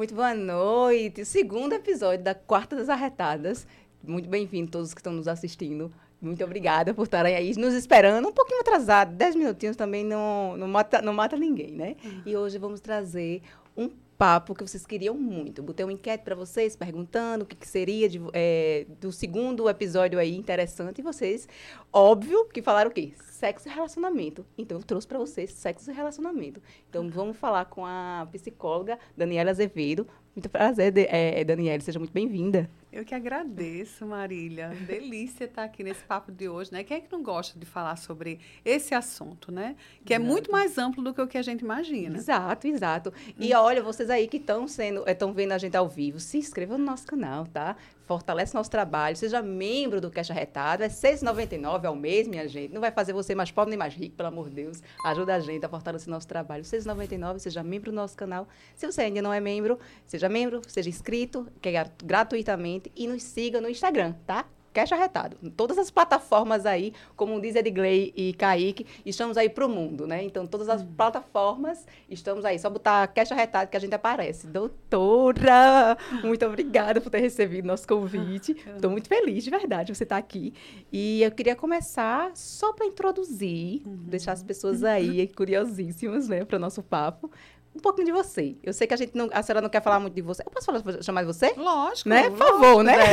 Muito boa noite. Segundo episódio da Quarta das Arretadas. Muito bem-vindo todos que estão nos assistindo. Muito obrigada por estarem aí nos esperando. Um pouquinho atrasado, dez minutinhos também não, não, mata, não mata ninguém, né? Uhum. E hoje vamos trazer um papo que vocês queriam muito. Botei uma enquete para vocês, perguntando o que, que seria de, é, do segundo episódio aí interessante. E vocês, óbvio, que falaram o quê? Sexo e relacionamento. Então, eu trouxe para vocês sexo e relacionamento. Então, vamos falar com a psicóloga Daniela Azevedo. Muito prazer, é, Daniela. Seja muito bem-vinda. Eu que agradeço, Marília. Delícia estar aqui nesse papo de hoje, né? Quem é que não gosta de falar sobre esse assunto, né? Que exato. é muito mais amplo do que o que a gente imagina. Exato, exato. E hum. olha, vocês aí que estão sendo, estão vendo a gente ao vivo, se inscrevam no nosso canal, tá? Fortalece nosso trabalho, seja membro do Cash Arretado, é R$ 6,99 ao mês, minha gente. Não vai fazer você mais pobre nem mais rico, pelo amor de Deus. Ajuda a gente a fortalecer nosso trabalho. R$ 6,99, seja membro do nosso canal. Se você ainda não é membro, seja membro, seja inscrito, que é gratuitamente, e nos siga no Instagram, tá? Cash Arretado. Todas as plataformas aí, como diz Edgley e Kaique, estamos aí para o mundo, né? Então, todas as hum. plataformas estamos aí. Só botar Cash Arretado que a gente aparece. Doutora, muito obrigada por ter recebido nosso convite. Estou muito feliz, de verdade, você estar tá aqui. E eu queria começar só para introduzir, uhum. deixar as pessoas aí curiosíssimas, né, para o nosso papo um pouquinho de você. Eu sei que a gente não, a senhora não quer falar muito de você. Eu posso falar, chamar de você? Lógico. Né? Por favor, né?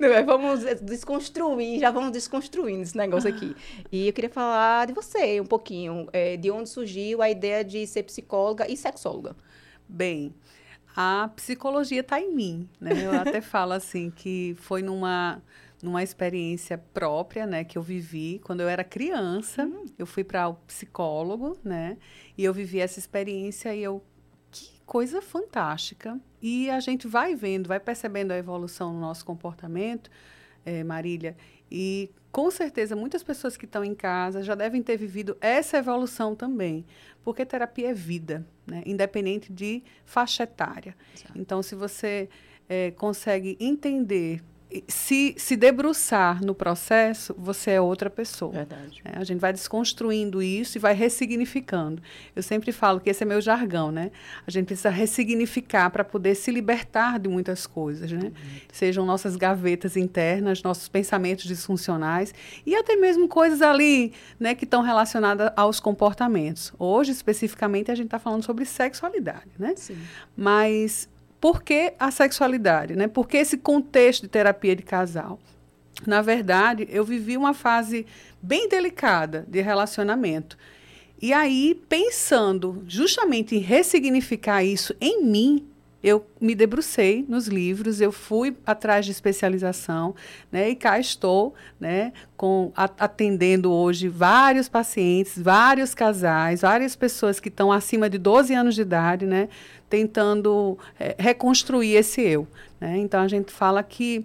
É. vamos desconstruir, já vamos desconstruindo esse negócio aqui. E eu queria falar de você um pouquinho, é, de onde surgiu a ideia de ser psicóloga e sexóloga. Bem, a psicologia está em mim, né? Eu até falo assim que foi numa numa experiência própria, né, que eu vivi quando eu era criança. Hum. Eu fui para o psicólogo, né, e eu vivi essa experiência e eu que coisa fantástica. E a gente vai vendo, vai percebendo a evolução no nosso comportamento, é, Marília, e com certeza muitas pessoas que estão em casa já devem ter vivido essa evolução também, porque terapia é vida, né, independente de faixa etária. Exato. Então, se você é, consegue entender se, se debruçar no processo, você é outra pessoa. Verdade. É, a gente vai desconstruindo isso e vai ressignificando. Eu sempre falo que esse é meu jargão, né? A gente precisa ressignificar para poder se libertar de muitas coisas, né? Uhum. Sejam nossas gavetas internas, nossos pensamentos disfuncionais e até mesmo coisas ali, né, que estão relacionadas aos comportamentos. Hoje, especificamente, a gente está falando sobre sexualidade, né? Sim. Mas por que a sexualidade? Né? Por que esse contexto de terapia de casal? Na verdade, eu vivi uma fase bem delicada de relacionamento. E aí, pensando justamente em ressignificar isso em mim, eu me debrucei nos livros, eu fui atrás de especialização, né, e cá estou, né, com, atendendo hoje vários pacientes, vários casais, várias pessoas que estão acima de 12 anos de idade, né, tentando é, reconstruir esse eu. Né? Então, a gente fala que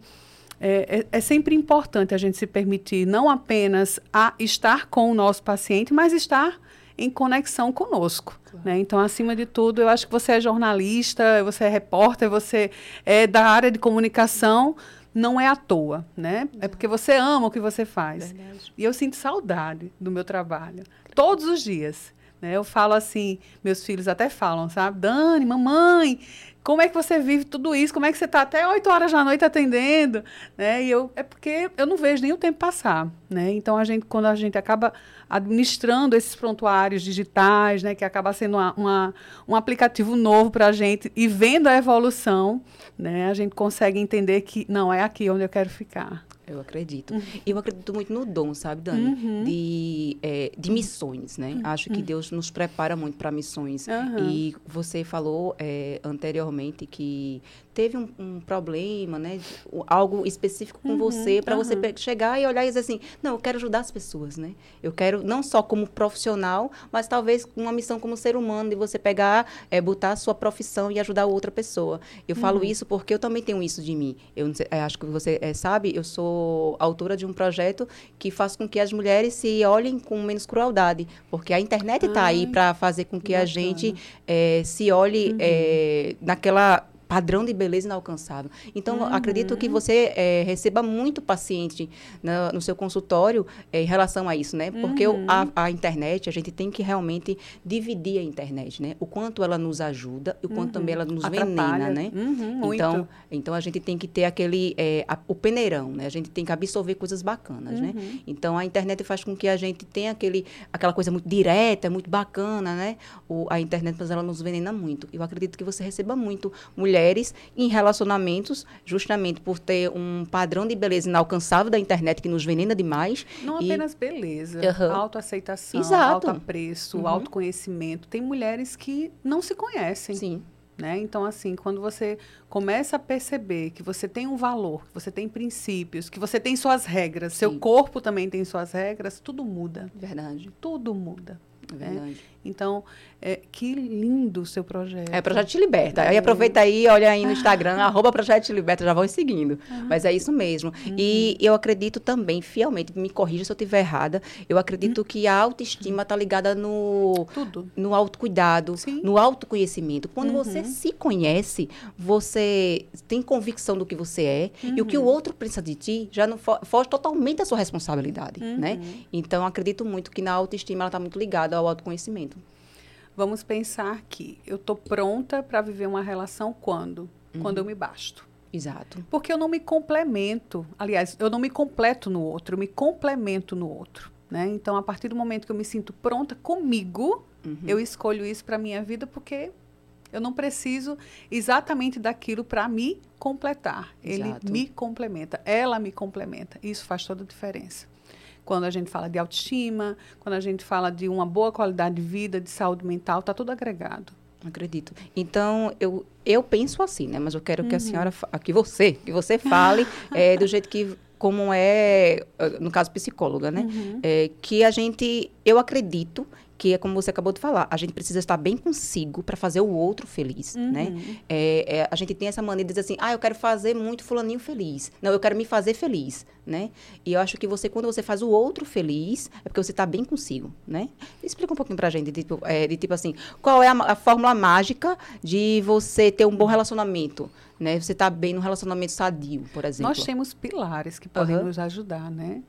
é, é, é, sempre importante a gente se permitir não apenas a estar com o nosso paciente, mas estar em conexão conosco. Né? Então, acima de tudo, eu acho que você é jornalista, você é repórter, você é da área de comunicação, não é à toa, né? É porque você ama o que você faz. Verdade. E eu sinto saudade do meu trabalho, todos os dias. Né? Eu falo assim, meus filhos até falam, sabe? Dani, mamãe, como é que você vive tudo isso? Como é que você está até 8 horas da noite atendendo? Né? E eu, é porque eu não vejo nem o tempo passar. Né? Então, a gente, quando a gente acaba administrando esses prontuários digitais, né, que acaba sendo uma, uma um aplicativo novo para a gente, e vendo a evolução, né, a gente consegue entender que não é aqui onde eu quero ficar. Eu acredito. Uhum. Eu acredito muito no dom, sabe, Dani? Uhum. De, é, de missões, né? Uhum. Acho que Deus nos prepara muito para missões. E você falou é, anteriormente que teve um, um problema, né? Algo específico com uhum, você, para uhum. você chegar e olhar e dizer assim, não, eu quero ajudar as pessoas, né? Eu quero, não só como profissional, mas talvez uma missão como ser humano, de você pegar, é, botar a sua profissão e ajudar outra pessoa. Eu uhum. falo isso porque eu também tenho isso de mim. Eu é, acho que você é, sabe, eu sou autora de um projeto que faz com que as mulheres se olhem com menos crueldade, porque a internet está aí para fazer com que a gente é, se olhe uhum. é, naquela padrão de beleza inalcançável. Então, uhum. acredito que você é, receba muito paciente no, no seu consultório é, em relação a isso, né? Porque uhum. a, a, internet, a gente tem que realmente dividir a internet, né? O quanto ela nos ajuda e o quanto uhum. também ela nos Atrapalha. venena, né? Uhum, então, então, a gente tem que ter aquele, é, a, o peneirão, né? A gente tem que absorver coisas bacanas, né? Uhum. Então, a internet faz com que a gente tenha aquele, aquela coisa muito direta, muito bacana, né? O, a internet, mas ela nos venena muito. Eu acredito que você receba muito mulher mulheres em relacionamentos, justamente por ter um padrão de beleza inalcançável da internet que nos venena demais. Não e... apenas beleza, uhum. autoaceitação, Exato. autoapreço, uhum. autoconhecimento. Tem mulheres que não se conhecem. Sim. Né? Então, assim, quando você começa a perceber que você tem um valor, que você tem princípios, que você tem suas regras, Sim. seu corpo também tem suas regras, tudo muda. Verdade. Tudo muda. É verdade. Né? Então, é, que lindo o seu projeto. É, Projeto Te Liberta. É. Aí aproveita aí, olha aí no Instagram, arroba Projeto Te Liberta, já vão seguindo. Mas é isso mesmo. Uhum. E eu acredito também, fielmente, me corrija se eu estiver errada, eu acredito uhum. que a autoestima está ligada no, Tudo. no autocuidado, Sim. no autoconhecimento. Quando uhum. você se conhece, você tem convicção do que você é, e o que o uhum. outro pensa de ti já não foge totalmente da sua responsabilidade, né? Uhum. Então, acredito muito que na autoestima ela está muito ligada ao autoconhecimento. Vamos pensar que eu estou pronta para viver uma relação quando? Uhum. Quando eu me basto. Exato. Porque eu não me complemento. Aliás, eu não me completo no outro, eu me complemento no outro. Né? Então, a partir do momento que eu me sinto pronta comigo, uhum. eu escolho isso para minha vida porque eu não preciso exatamente daquilo para me completar. Exato. Ele me complementa, ela me complementa. Isso faz toda a diferença quando a gente fala de autoestima, quando a gente fala de uma boa qualidade de vida, de saúde mental, está tudo agregado. Acredito. Então, eu, eu penso assim, né? Mas eu quero uhum. que a uhum. senhora, que você, que você fale é, do jeito que como é, no caso psicóloga, né? Uhum. É, que a gente, eu acredito que é como você acabou de falar, a gente precisa estar bem consigo para fazer o outro feliz, uhum. né? É, é, a gente tem essa maneira de dizer assim, ah, eu quero fazer muito fulaninho feliz. Não, eu quero me fazer feliz, né? E eu acho que você, quando você faz o outro feliz, é porque você está bem consigo, né? Explica um pouquinho para a gente, de, tipo, é, de tipo assim, qual é a, a, fórmula mágica de você ter um bom relacionamento, né? Você está bem no relacionamento sadio, por exemplo. Nós temos pilares que podem uhum. nos ajudar, né?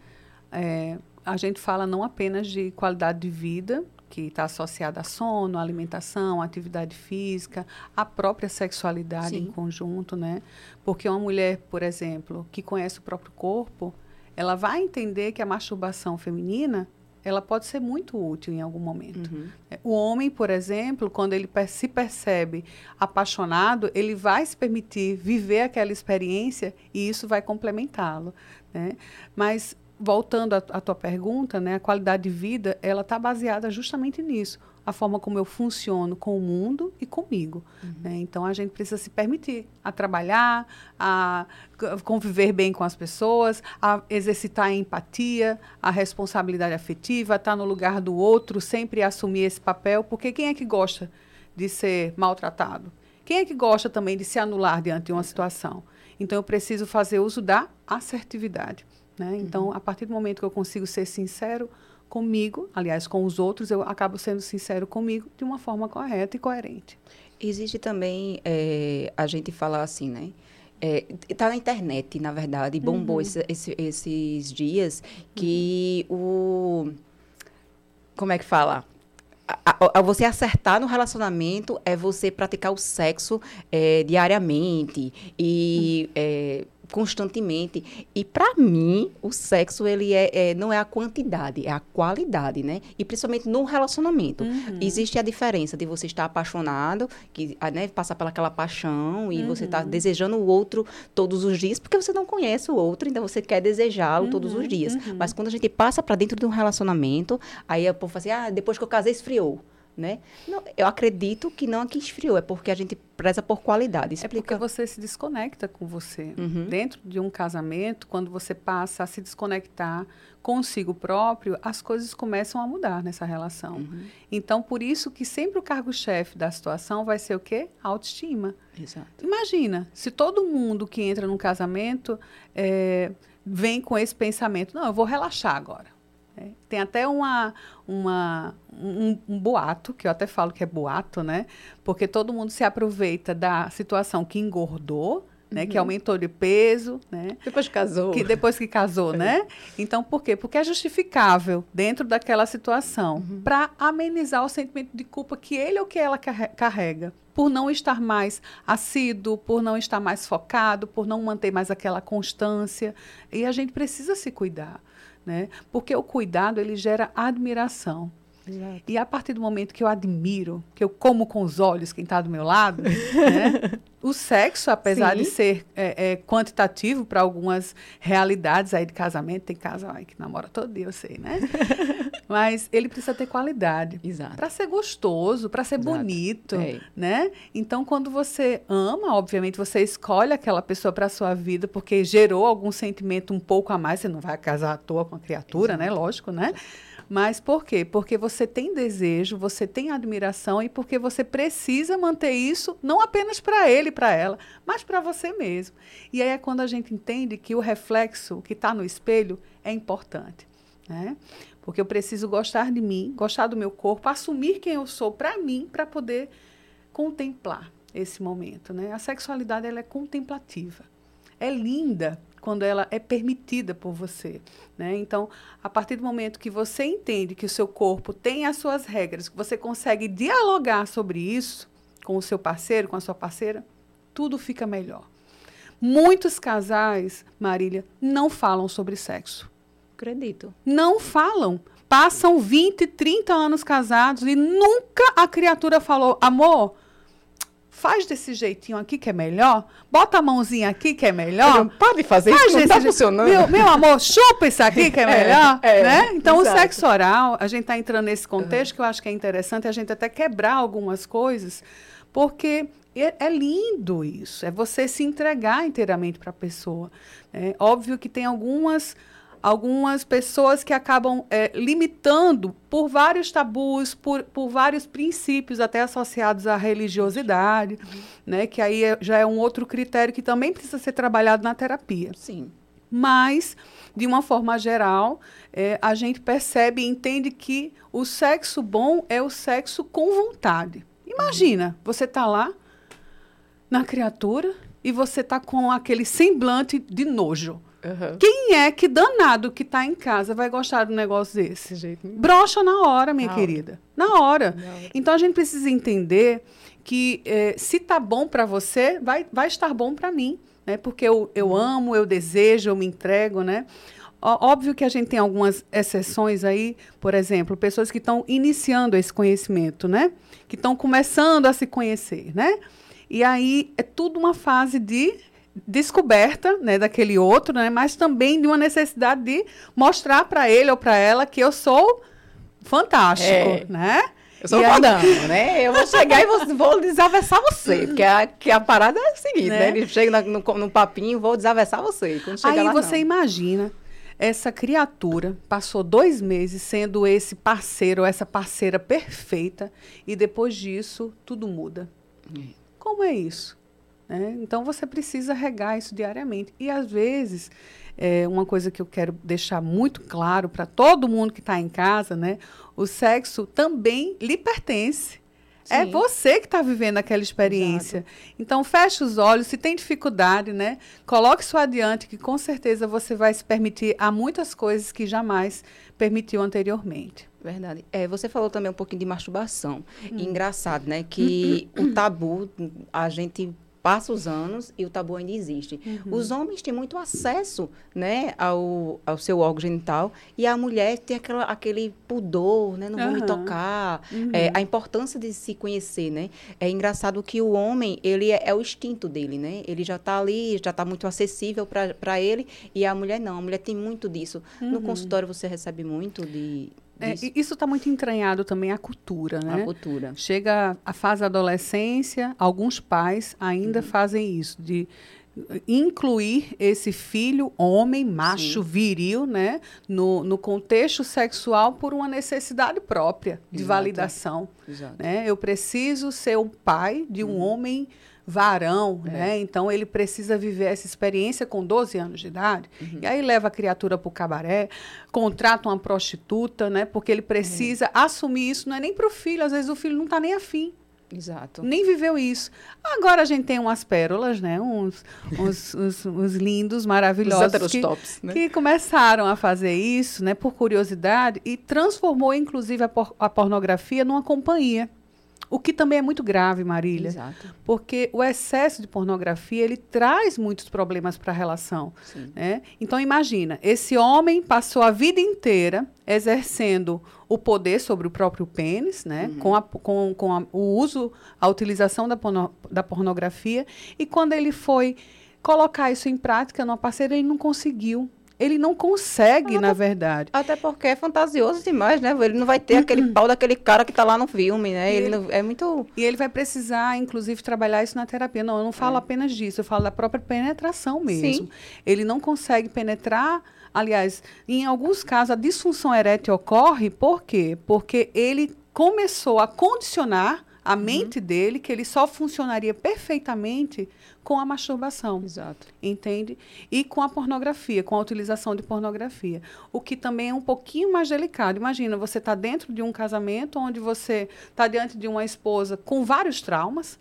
É, a gente fala não apenas de qualidade de vida, que está associada a sono, alimentação, atividade física, a própria sexualidade Sim. em conjunto, né? Porque uma mulher, por exemplo, que conhece o próprio corpo, ela vai entender que a masturbação feminina ela pode ser muito útil em algum momento. Uhum. O homem, por exemplo, quando ele se percebe apaixonado, ele vai se permitir viver aquela experiência e isso vai complementá-lo. Né? Mas voltando à, tua pergunta, né, a qualidade de vida, ela está baseada justamente nisso, a forma como eu funciono com o mundo e comigo. Uhum. Né? Então a gente precisa se permitir a trabalhar, a conviver bem com as pessoas, a exercitar a empatia, a responsabilidade afetiva, estar tá no lugar do outro, sempre assumir esse papel, porque quem é que gosta de ser maltratado? Quem é que gosta também de se anular diante de uma situação? Então eu preciso fazer uso da assertividade. Né? Então, uhum. a partir do momento que eu consigo ser sincero comigo, aliás, com os outros, eu acabo sendo sincero comigo de uma forma correta e coerente. Existe também, é, a gente falar assim, né? Está é, na internet, na verdade, bombou uhum. esse, esse, esses dias que uhum. o. Como é que fala? A, a, você acertar no relacionamento é você praticar o sexo é, diariamente e uhum. Constantemente. E para mim, o sexo ele é, é, não é a quantidade, é a qualidade, né? E principalmente no relacionamento. Uhum. Existe a diferença de você estar apaixonado, que né, passar pelaquela paixão e uhum. você estar tá desejando o outro todos os dias, porque você não conhece o outro, então você quer desejá-lo uhum. todos os dias. Uhum. Mas quando a gente passa para dentro de um relacionamento, aí o povo fala assim: "Ah, depois que eu casei esfriou" né? Não, eu acredito que não é que esfriou, é porque a gente preza por qualidade. Explica. É porque você se desconecta com você. Uhum. Dentro de um casamento, quando você passa a se desconectar consigo próprio, as coisas começam a mudar nessa relação. Uhum. Então, por isso que sempre o cargo-chefe da situação vai ser o quê? A autoestima. Exato. Imagina, se todo mundo que entra num casamento é, vem com esse pensamento, não, eu vou relaxar agora É, tem até uma, uma, um, um, boato, que eu até falo que é boato, né? Porque todo mundo se aproveita da situação que engordou, né? Uhum. Que aumentou de peso, né? Depois que casou. Que depois que casou, é. né? Então, por quê? Porque é justificável dentro daquela situação uhum. para amenizar o sentimento de culpa que ele ou que ela carrega por não estar mais assíduo, por não estar mais focado, por não manter mais aquela constância. E a gente precisa se cuidar né? Porque o cuidado ele gera admiração. Exato. E a partir do momento que eu admiro, que eu como com os olhos quem está do meu lado, né? o sexo, apesar Sim. de ser é, é, quantitativo para algumas realidades aí de casamento, tem casal que namora todo dia, eu sei, né? Mas ele precisa ter qualidade. Para ser gostoso, para ser Exato. bonito, é. né? Então, quando você ama, obviamente, você escolhe aquela pessoa para sua vida porque gerou algum sentimento um pouco a mais. Você não vai casar à toa com a criatura, né? Exato. né? Lógico, né? Mas por quê? Porque você tem desejo, você tem admiração e porque você precisa manter isso não apenas para ele, para ela, mas para você mesmo. E aí é quando a gente entende que o reflexo que está no espelho é importante, né? Porque eu preciso gostar de mim, gostar do meu corpo, assumir quem eu sou para mim, para poder contemplar esse momento, né? A sexualidade ela é contemplativa. É linda quando ela é permitida por você. Né? Então, a partir do momento que você entende que o seu corpo tem as suas regras, que você consegue dialogar sobre isso com o seu parceiro, com a sua parceira, tudo fica melhor. Muitos casais, Marília, não falam sobre sexo. Acredito. Não falam. Passam 20, 30 anos casados e nunca a criatura falou: amor, faz desse jeitinho aqui que é melhor, bota a mãozinha aqui que é melhor. Não pode fazer faz isso, não tá funcionando. Meu, meu, amor, chupa isso aqui que é, é melhor, é, né? Então, exato. o sexo oral, a gente está entrando nesse contexto uhum. que eu acho que é interessante a gente até quebrar algumas coisas, porque é, é lindo isso, é você se entregar inteiramente para a pessoa. É óbvio que tem algumas algumas pessoas que acabam é, limitando por vários tabus, por, por vários princípios, até associados à religiosidade, uhum. né, que aí é, já é um outro critério que também precisa ser trabalhado na terapia. Sim. Mas, de uma forma geral, é, a gente percebe e entende que o sexo bom é o sexo com vontade. Imagina, uhum. você está lá na criatura e você está com aquele semblante de nojo. Uhum. Quem é que danado que está em casa vai gostar de um negócio desse? Jeito. Brocha na hora, minha na querida. Hora. Na, hora. na hora. Então a gente precisa entender que eh, se tá bom para você, vai, vai estar bom para mim, né? Porque eu, eu amo, eu desejo, eu me entrego, né? Óbvio que a gente tem algumas exceções aí, por exemplo, pessoas que estão iniciando esse conhecimento, né? Que estão começando a se conhecer, né? E aí é tudo uma fase de descoberta né, daquele outro, né, mas também de uma necessidade de mostrar para ele ou para ela que eu sou fantástico, é. né? Eu sou fodão, né? Eu vou chegar e vou, vou desaversar você. Porque a, que a parada é a seguinte, né? né? Ele chega no, no papinho, vou desaversar você. Quando Aí lá, você não. imagina, essa criatura passou dois meses sendo esse parceiro, essa parceira perfeita, e depois disso, tudo muda. É. Como é isso? Né? Então você precisa regar isso diariamente. E às vezes, é, uma coisa que eu quero deixar muito claro para todo mundo que está em casa, né? O sexo também lhe pertence. É Sim. É você que está vivendo aquela experiência. Exato. Então, feche os olhos. Se tem dificuldade, né? Coloque isso adiante, que com certeza você vai se permitir a muitas coisas que jamais permitiu anteriormente. Verdade. É, você falou também um pouquinho de masturbação. Hum. engraçado, né? Que o tabu, a gente passa os anos e o tabu ainda existe. Uhum. Os homens têm muito acesso, né, ao, ao seu órgão genital e a mulher tem aquela, aquele pudor, né, não vou me tocar. Uhum. É, a importância de se conhecer, né? É engraçado que o homem, ele é, é o instinto dele, né? Ele já está ali, já está muito acessível para ele e a mulher não. A mulher tem muito disso. Uhum. No consultório você recebe muito de é, isso está muito entranhado também à cultura, né? A cultura. Chega a fase da adolescência, alguns pais ainda uhum. fazem isso, de incluir esse filho, homem, macho, Sim. viril, né, no, no contexto sexual por uma necessidade própria de Exato. validação. Exato. Né? Eu preciso ser o pai de um uhum. homem varão, é. né? Então ele precisa viver essa experiência com 12 anos de idade. Uhum. E aí leva a criatura para o cabaré, contrata uma prostituta, né? Porque ele precisa uhum. assumir isso, não é nem para o filho, às vezes o filho não está nem afim. Exato. Nem viveu isso. Agora a gente tem umas pérolas, né? Uns, uns, uns, uns lindos, maravilhosos. que, tops, né? que começaram a fazer isso, né? Por curiosidade e transformou, inclusive, a, por, a pornografia numa companhia. O que também é muito grave, Marília. Exato. Porque o excesso de pornografia, ele traz muitos problemas para a relação. Né? Então, imagina, esse homem passou a vida inteira exercendo o poder sobre o próprio pênis, né? Uhum. com, a, com, com a, o uso, a utilização da, porno, da pornografia. E quando ele foi colocar isso em prática numa parceira, ele não conseguiu ele não consegue, até, na verdade. Até porque é fantasioso demais, né? Ele não vai ter aquele pau daquele cara que está lá no filme, né? Ele, ele não, é muito. E ele vai precisar, inclusive, trabalhar isso na terapia. Não, eu não falo é. apenas disso, eu falo da própria penetração mesmo. Sim. Ele não consegue penetrar. Aliás, em alguns casos, a disfunção erétil ocorre por quê? Porque ele começou a condicionar a uhum. mente dele que ele só funcionaria perfeitamente com a masturbação. Exato. Entende? E com a pornografia, com a utilização de pornografia. O que também é um pouquinho mais delicado. Imagina, você está dentro de um casamento onde você está diante de uma esposa com vários traumas,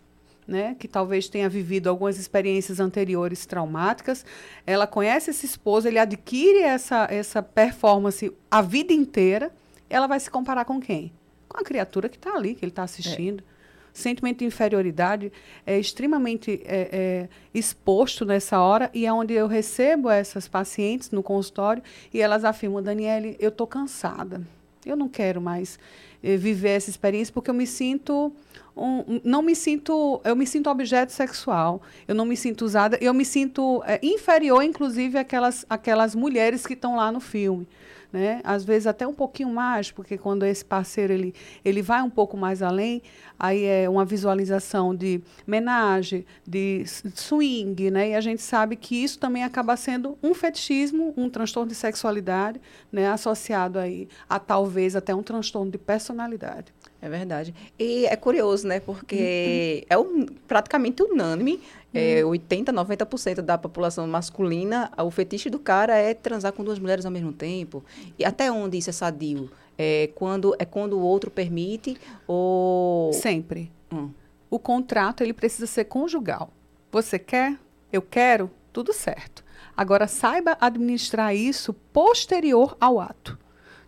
né, que talvez tenha vivido algumas experiências anteriores traumáticas. Ela conhece esse esposo, ele adquire essa, essa performance a vida inteira. Ela vai se comparar com quem? Com a criatura que está ali, que ele está assistindo. É sentimento de inferioridade é extremamente é, é, exposto nessa hora e é onde eu recebo essas pacientes no consultório e elas afirmam, Daniele, eu estou cansada, eu não quero mais eh, viver essa experiência porque eu me sinto um, não me sinto eu me sinto objeto sexual eu não me sinto usada eu me sinto é, inferior inclusive àquelas aquelas mulheres que estão lá no filme né? Às vezes até um pouquinho mais, porque quando esse parceiro ele, ele vai um pouco mais além, aí é uma visualização de menagem, de swing, né? E a gente sabe que isso também acaba sendo um fetichismo, um transtorno de sexualidade, né? Associado aí a talvez até um transtorno de personalidade. É verdade. E é curioso, né? Porque uhum. é um, praticamente unânime. É, 80, uhum. 90% da população masculina, o fetiche do cara é transar com duas mulheres ao mesmo tempo. E até onde isso é sadio? É quando, é quando o outro permite ou... Sempre. Hum. O contrato, ele precisa ser conjugal. Você quer? Eu quero? Tudo certo. Agora, saiba administrar isso posterior ao ato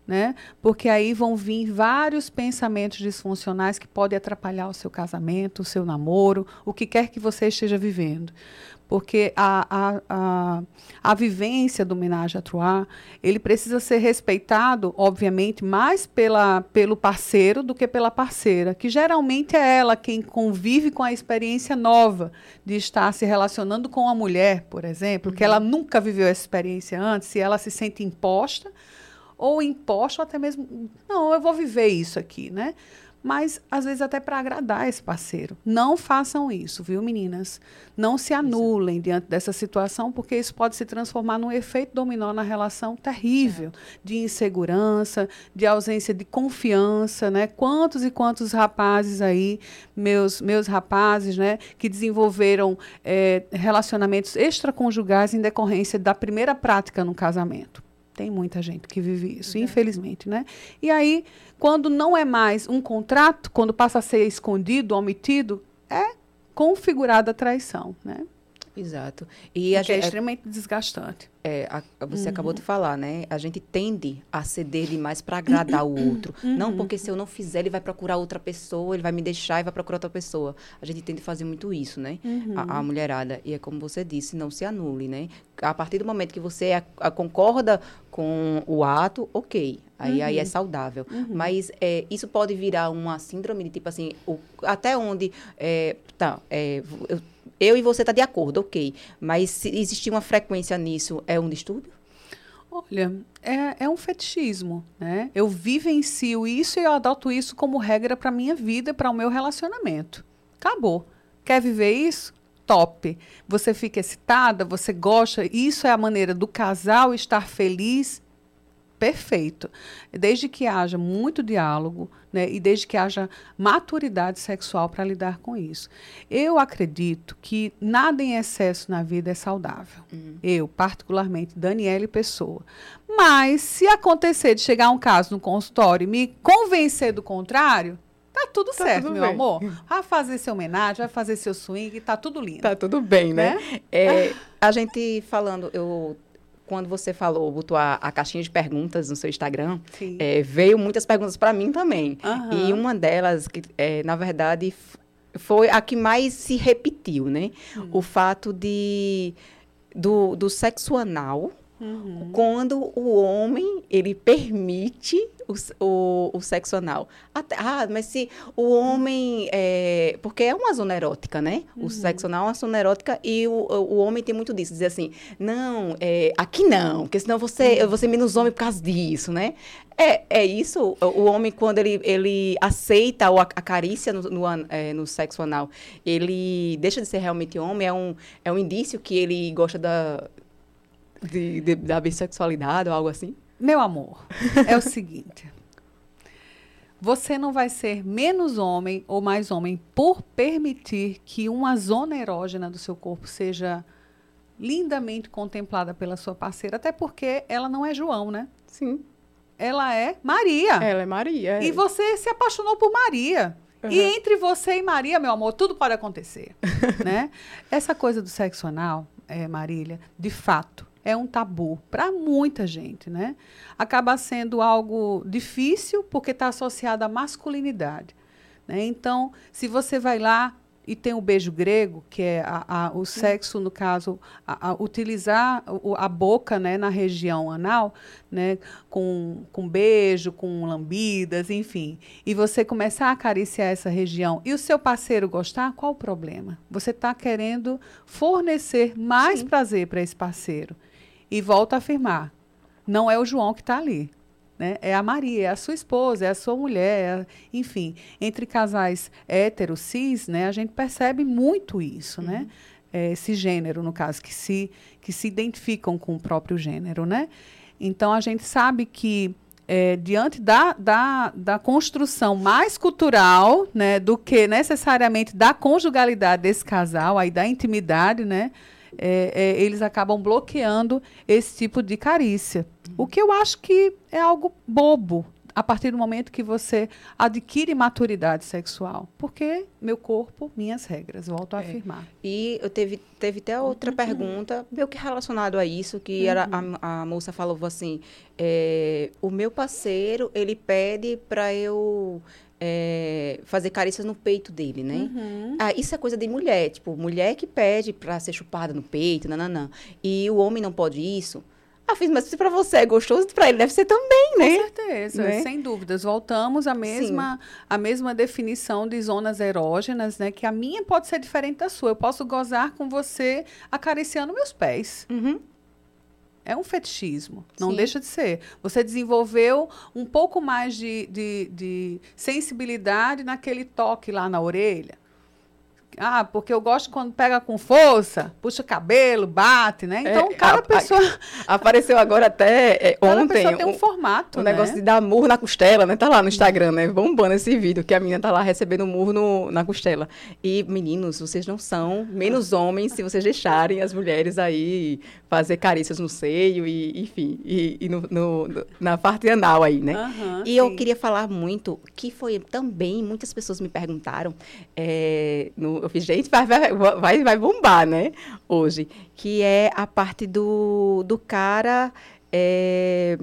né? Porque aí vão vir vários pensamentos disfuncionais que podem atrapalhar o seu casamento, o seu namoro, o que quer que você esteja vivendo. Porque a, a, a, a vivência do menage à trois, ele precisa ser respeitado, obviamente, mais pela, pelo parceiro do que pela parceira, que geralmente é ela quem convive com a experiência nova de estar se relacionando com a mulher, por exemplo, uhum. que ela nunca viveu essa experiência antes, e ela se sente imposta, ou imposto, ou até mesmo, não, eu vou viver isso aqui, né? Mas, às vezes, até para agradar esse parceiro. Não façam isso, viu, meninas? Não se anulem Exato. diante dessa situação, porque isso pode se transformar num efeito dominó na relação terrível de insegurança, de ausência de confiança, né? Quantos e quantos rapazes aí, meus, meus rapazes, né, que desenvolveram é, relacionamentos extraconjugais em decorrência da primeira prática no casamento tem muita gente que vive isso, é. infelizmente, né? E aí, quando não é mais um contrato, quando passa a ser escondido, omitido, é configurada a traição, né? Exato. E a gente, é extremamente desgastante. É, a, você uhum. acabou de falar, né? A gente tende a ceder demais para agradar o outro. Uhum. Não porque se eu não fizer, ele vai procurar outra pessoa, ele vai me deixar e vai procurar outra pessoa. A gente tende a fazer muito isso, né? Uhum. A, a, mulherada. E é como você disse, não se anule, né? A partir do momento que você a, a concorda com o ato, ok. Aí, aí é uhum. saudável. Uhum. Mas é, isso pode virar uma síndrome de tipo assim, o, até onde. É, tá, é, eu, eu e você tá de acordo, ok. Mas se existir uma frequência nisso, é um distúrbio? Olha, é, é um fetichismo, né? Eu vivencio isso e eu adoto isso como regra para minha vida, para o meu relacionamento. Acabou. Quer viver isso? top. Você fica excitada, você gosta, isso é a maneira do casal estar feliz perfeito. Desde que haja muito diálogo né, e desde que haja maturidade sexual para lidar com isso. Eu acredito que nada em excesso na vida é saudável. Uhum. Eu, particularmente, Daniele Pessoa. Mas, se acontecer de chegar um caso no consultório e me convencer do contrário, Tá tudo tá certo, tudo meu bem. amor. Vai fazer seu homenagem, vai fazer seu swing, tá tudo lindo. Tá tudo bem, né? né? É, a gente falando, eu quando você falou, botou a, a caixinha de perguntas no seu Instagram, é, veio muitas perguntas para mim também. Uhum. E uma delas, que é, na verdade, foi a que mais se repetiu, né? Uhum. O fato de do, do sexo anal Uhum. Quando o homem, ele permite o, o, o sexo anal. Até, ah, mas se o homem... É, porque é uma zona erótica, né? Uhum. O sexo anal é uma zona erótica e o, o homem tem muito disso. Dizer assim, não, é, aqui não, porque senão você, uhum. você menos homem por causa disso, né? É, é isso, o homem, quando ele, ele aceita a, a carícia no, no, é, no, sexo anal, ele deixa de ser realmente homem, é um, é um indício que ele gosta da, de, de, da bissexualidade ou algo assim? Meu amor, é o seguinte. Você não vai ser menos homem ou mais homem por permitir que uma zona erógena do seu corpo seja lindamente contemplada pela sua parceira, até porque ela não é João, né? Sim. Ela é Maria. Ela é Maria. É. E você se apaixonou por Maria. Uhum. E entre você e Maria, meu amor, tudo pode acontecer, né? Essa coisa do sexo anal, é, Marília, de fato, é um tabu para muita gente, né? Acaba sendo algo difícil porque está associado à masculinidade. Né? Então, se você vai lá e tem o beijo grego, que é a, a, o sexo, no caso, a, utilizar a boca né, na região anal, né, com, com beijo, com lambidas, enfim, e você começar a acariciar essa região e o seu parceiro gostar, qual o problema? Você está querendo fornecer mais Sim. prazer para esse parceiro. E volto a afirmar: não é o João que está ali. Né? É a Maria, é a sua esposa, é a sua mulher, é, enfim, entre casais hétero, cis, né, a gente percebe muito isso, né? uhum. né? É, esse gênero, no caso, que se, que se identificam com o próprio gênero, né? Então, a gente sabe que, é, diante da, da, da construção mais cultural, né, do que necessariamente da conjugalidade desse casal, aí da intimidade, né? É, é, eles acabam bloqueando esse tipo de carícia. O que eu acho que é algo bobo a partir do momento que você adquire maturidade sexual. Porque meu corpo, minhas regras, volto a é. afirmar. E eu teve, teve até outra uhum. pergunta, meio que relacionado a isso, que uhum. era a, a, moça falou assim, é, o meu parceiro, ele pede para eu é, fazer carícias no peito dele, né? Uhum. Ah, isso é coisa de mulher, tipo, mulher que pede pra ser chupada no peito, nananã. E o homem não pode isso. Ah, fiz, mas se pra você é gostoso, pra ele deve ser também, né? Com certeza, né? sem dúvidas. Voltamos à mesma, à mesma definição de zonas erógenas, né? Que a minha pode ser diferente da sua. Eu posso gozar com você acariciando meus pés. Uhum. É um fetichismo, não Sim. deixa de ser. Você desenvolveu um pouco mais de, de, de sensibilidade naquele toque lá na orelha. Ah, porque eu gosto quando pega com força, puxa cabelo, bate, né? Então, é, cada a, pessoa. A, apareceu agora até é, cada ontem. Pessoa tem um, um formato. Um né? negócio de dar murro na costela, né? Tá lá no Instagram, né? Bombando esse vídeo, que a menina tá lá recebendo murro no, na costela. E, meninos, vocês não são menos homens se vocês deixarem as mulheres aí fazer carícias no seio e, enfim, e, e no, no, na parte anal aí, né? Uhum, e sim. eu queria falar muito, que foi também, muitas pessoas me perguntaram, é, no, eu fiz, gente, vai, vai, vai, vai bombar, né, hoje, que é a parte do, do cara... É,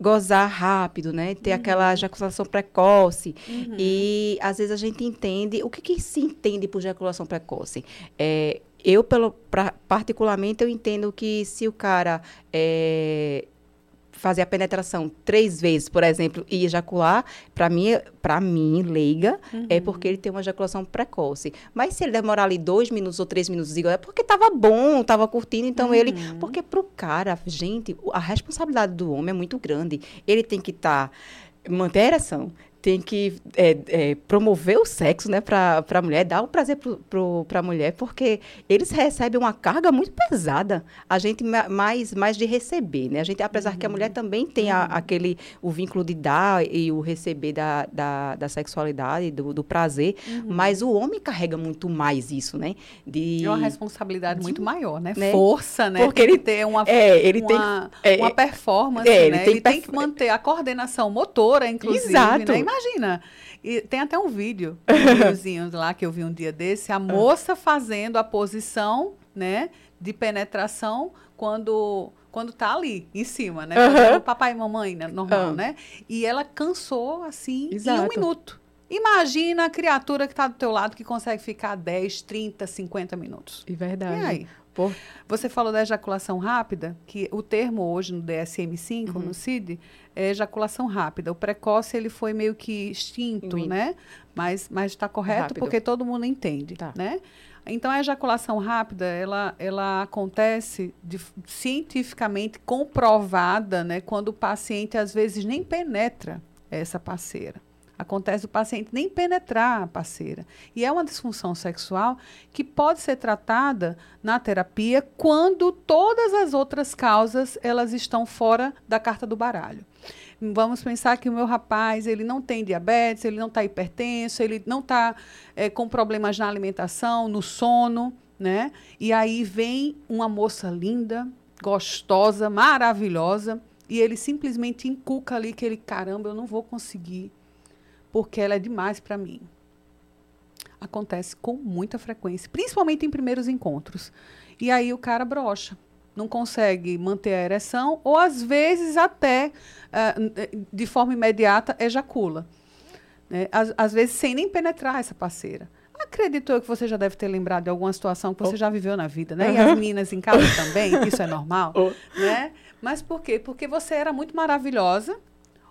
gozar rápido, né? Ter uhum. aquela ejaculação precoce. Uhum. E às vezes a gente entende. O que, que se entende por ejaculação precoce? É, eu, pelo, pra, particularmente, eu entendo que se o cara é, fazer a penetração três vezes, por exemplo, e ejacular, para mim, para mim, leiga, uhum. é porque ele tem uma ejaculação precoce. Mas se ele demorar ali dois minutos ou três minutos, digo, é porque estava bom, estava curtindo, então uhum. ele... Porque para o cara, gente, a responsabilidade do homem é muito grande. Ele tem que estar... Tá, manter a ereção, tem que é, é, promover o sexo, né, para a mulher, dar o prazer para a mulher, porque eles recebem uma carga muito pesada. A gente mais, mais de receber, né? A gente, apesar uhum. que a mulher uhum. também tem a, uhum. aquele, o vínculo de dar e o receber da, da, da sexualidade, do, do prazer, uhum. mas o homem carrega muito mais isso, né? De, é uma responsabilidade de, muito maior, né? né? Força, né? Porque ele tem uma, é, ele uma, tem, é, uma performance, é, ele, né? tem, ele tem que manter a coordenação motora, inclusive, Exato. né? Imagina. E tem até um vídeo, um lá que eu vi um dia desse, a moça fazendo a posição, né, de penetração quando quando tá ali em cima, né? Uhum. Papai e mamãe, né? normal, uhum. né? E ela cansou assim Exato. em um minuto. Imagina a criatura que está do teu lado que consegue ficar 10, 30, 50 minutos. É verdade. E aí? Por... Você falou da ejaculação rápida, que o termo hoje no DSM-5, uhum. no CID, é ejaculação rápida. O precoce ele foi meio que extinto, né? Mas mas está correto Rápido. porque todo mundo entende, tá. né? Então a ejaculação rápida ela ela acontece de, cientificamente comprovada, né? Quando o paciente às vezes nem penetra essa parceira. Acontece o paciente nem penetrar a parceira. E é uma disfunção sexual que pode ser tratada na terapia quando todas as outras causas elas estão fora da carta do baralho. Vamos pensar que o meu rapaz ele não tem diabetes, ele não está hipertenso, ele não está é, com problemas na alimentação, no sono, né? E aí vem uma moça linda, gostosa, maravilhosa, e ele simplesmente inculca ali que ele, caramba, eu não vou conseguir porque ela é demais para mim. Acontece com muita frequência, principalmente em primeiros encontros. E aí o cara brocha, não consegue manter a ereção, ou às vezes até uh, de forma imediata ejacula. Né? Às, às, vezes sem nem penetrar essa parceira. Acredito eu que você já deve ter lembrado de alguma situação que você oh. já viveu na vida, né? Uhum. E as meninas em casa também, isso é normal, oh. né? Mas por quê? Porque você era muito maravilhosa,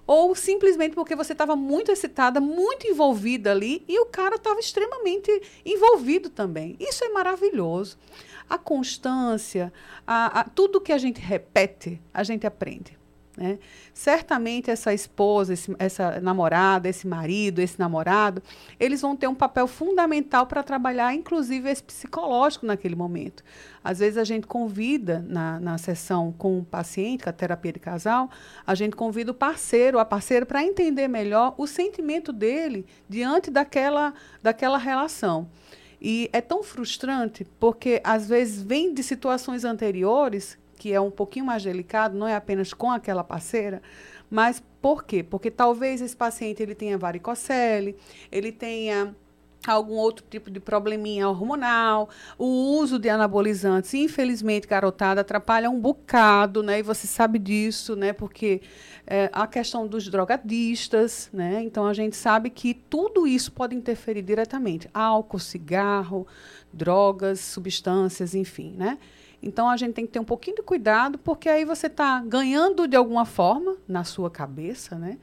ou simplesmente porque você estava muito excitada, muito envolvida ali e o cara estava extremamente envolvido também. Isso é maravilhoso. A constância, a, a, tudo que a gente repete, a gente aprende. Né? Certamente essa esposa, esse, essa namorada, esse marido, esse namorado, eles vão ter um papel fundamental para trabalhar, inclusive, esse psicológico naquele momento. Às vezes a gente convida na, na sessão com o paciente, com a terapia de casal, a gente convida o parceiro, a parceira, para entender melhor o sentimento dele diante daquela, daquela relação. E é tão frustrante porque às vezes vem de situações anteriores que é um pouquinho mais delicado, não é apenas com aquela parceira, mas por quê? Porque talvez esse paciente ele tenha varicocele, ele tenha algum outro tipo de probleminha hormonal, o uso de anabolizantes, infelizmente, garotada, atrapalha um bocado, né? E você sabe disso, né? Porque é, a questão dos drogadistas, né? Então a gente sabe que tudo isso pode interferir diretamente. Álcool, cigarro, drogas, substâncias, enfim, né? Então a gente tem que ter um pouquinho de cuidado, porque aí você está ganhando de alguma forma na sua cabeça, né?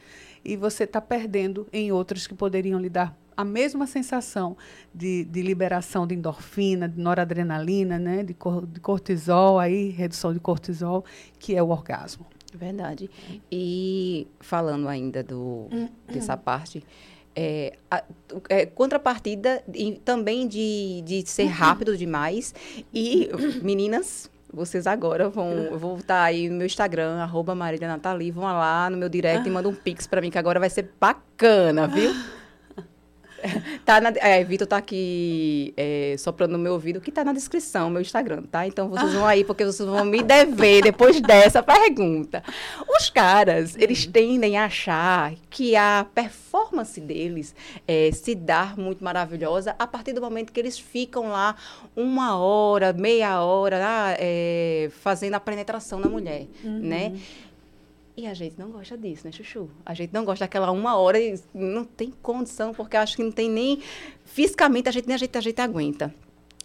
E você está perdendo em outras que poderiam lhe dar a mesma sensação de, de liberação de endorfina, de noradrenalina, né? De, cor, de cortisol, aí, redução de cortisol, que é o orgasmo. Verdade. E falando ainda do, dessa hum. parte, é, a, é, contrapartida também de, de ser uhum. rápido demais. E, meninas, vocês agora vão. Eu vou estar aí no meu Instagram, arroba Marília Nathalie, vão lá no meu direct e mandam um pix para mim, que agora vai ser bacana, viu? tá na, é, Vitor tá aqui é, soprando no meu ouvido, que tá na descrição, meu Instagram, tá? Então vocês vão aí, porque vocês vão me dever depois dessa pergunta. Os caras, eles tendem a achar que a performance deles é, se dar muito maravilhosa a partir do momento que eles ficam lá uma hora, meia hora, ah, é, fazendo a penetração na mulher, uhum. né? E a gente não gosta disso, né, Chuchu? A gente não gosta daquela uma hora e não tem condição, porque acho que não tem nem. Fisicamente, a gente nem a gente, a gente aguenta.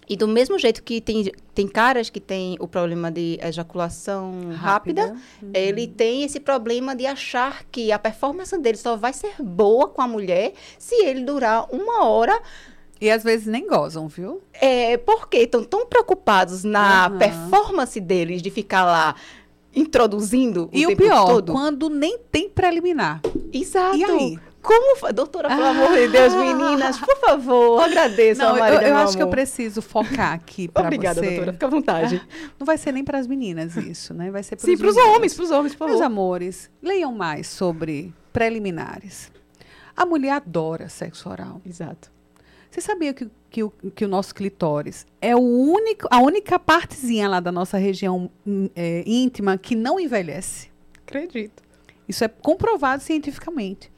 E do mesmo jeito que tem, tem caras que têm o problema de ejaculação rápida, rápida. Uhum. ele tem esse problema de achar que a performance dele só vai ser boa com a mulher se ele durar uma hora. E às vezes nem gozam, viu? É, porque estão tão preocupados na uhum. performance deles de ficar lá introduzindo o E o pior, todo. quando nem tem preliminar. Exato. E aí? Como, doutora, pelo ah. amor de Deus, meninas, por favor, agradeça Não, Marília, eu, eu acho amor. que eu preciso focar aqui para você. Obrigada, doutora, fica à vontade. Ah, não vai ser nem para as meninas isso, né? Vai ser para Sim, para os homens, para os homens, por favor. Meus amores, leiam mais sobre preliminares. A mulher adora sexo oral. Exato. Você sabia que, que, o, que o nosso clitóris é o único, a única partezinha lá da nossa região hum, é, íntima que não envelhece? Acredito. Isso é comprovado cientificamente.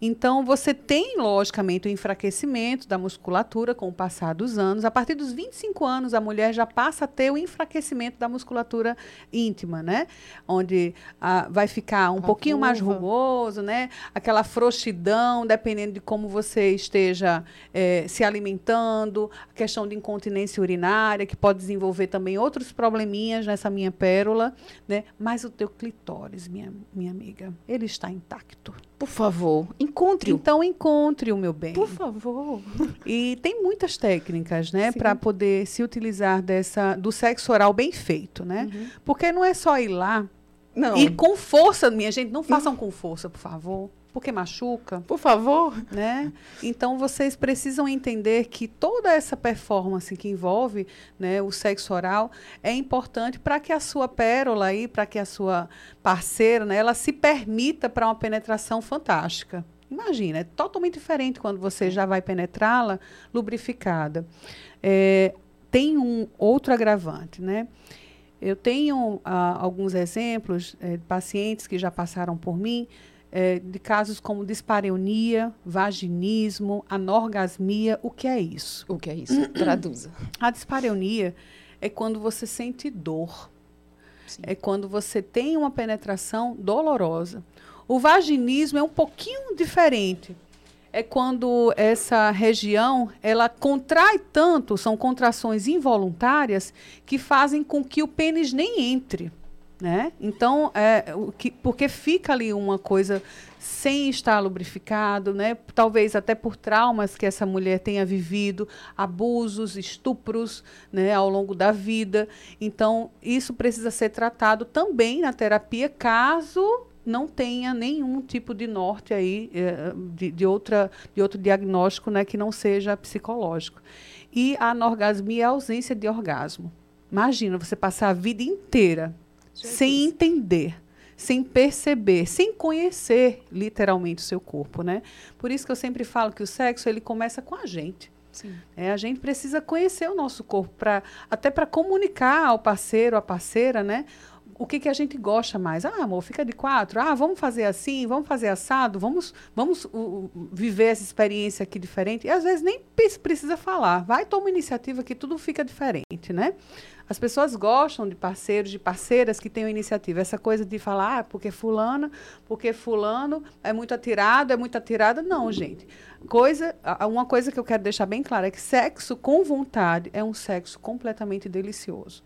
Então, você tem, logicamente, o enfraquecimento da musculatura com o passar dos anos. A partir dos 25 anos, a mulher já passa a ter o enfraquecimento da musculatura íntima, né? Onde ah, vai ficar um a pouquinho curva. mais rugoso, né? Aquela frouxidão, dependendo de como você esteja eh, se alimentando. A questão de incontinência urinária, que pode desenvolver também outros probleminhas nessa minha pérola, né? Mas o teu clitóris, minha, minha amiga, ele está intacto. Por favor, encontre. -o. Então encontre o meu bem. Por favor. E tem muitas técnicas, né, para poder se utilizar dessa do sexo oral bem feito, né? Uhum. Porque não é só ir lá não. e com força, minha gente, não façam com força, por favor porque machuca. Por favor. Né? Então, vocês precisam entender que toda essa performance que envolve né, o sexo oral é importante para que a sua pérola aí, para que a sua parceira, né, ela se permita para uma penetração fantástica. Imagina, é totalmente diferente quando você já vai penetrá-la lubrificada. É, tem um outro agravante, né? Eu tenho ah, alguns exemplos é, de pacientes que já passaram por mim é, de casos como dispareunia, vaginismo, anorgasmia. O que é isso? O que é isso? Traduza. A dispareunia é quando você sente dor. Sim. É quando você tem uma penetração dolorosa. O vaginismo é um pouquinho diferente. É quando essa região ela contrai tanto, são contrações involuntárias que fazem com que o pênis nem entre. Né? Então, é, o que, porque fica ali uma coisa sem estar lubrificado, né? talvez até por traumas que essa mulher tenha vivido, abusos, estupros né, ao longo da vida. Então, isso precisa ser tratado também na terapia, caso não tenha nenhum tipo de norte aí, é, de, de, outra, de outro diagnóstico né, que não seja psicológico. E a anorgasmia é a ausência de orgasmo. Imagina você passar a vida inteira Jesus. sem entender, sem perceber, sem conhecer literalmente o seu corpo, né? Por isso que eu sempre falo que o sexo ele começa com a gente. Sim. É, a gente precisa conhecer o nosso corpo para até para comunicar ao parceiro, à parceira, né? O que, que a gente gosta mais? Ah, amor, fica de quatro. Ah, vamos fazer assim, vamos fazer assado, vamos, vamos uh, viver essa experiência aqui diferente. E às vezes nem precisa falar. Vai, toma iniciativa que tudo fica diferente, né? As pessoas gostam de parceiros, de parceiras que tenham iniciativa. Essa coisa de falar, ah, porque fulano, porque fulano é muito atirado, é muito atirada. Não, gente. Coisa, uma coisa que eu quero deixar bem clara é que sexo com vontade é um sexo completamente delicioso.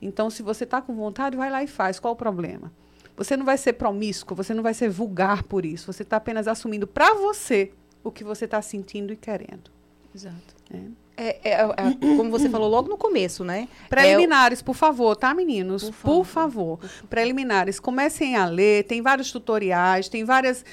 Então, se você está com vontade, vai lá e faz. Qual o problema? Você não vai ser promíscuo, você não vai ser vulgar por isso. Você está apenas assumindo para você o que você está sentindo e querendo. Exato. É. É, é, é, como você falou logo no começo, né? Preliminares, por favor, tá, meninos? Por favor. Por favor. Preliminares, comecem a ler, tem vários tutoriais, tem várias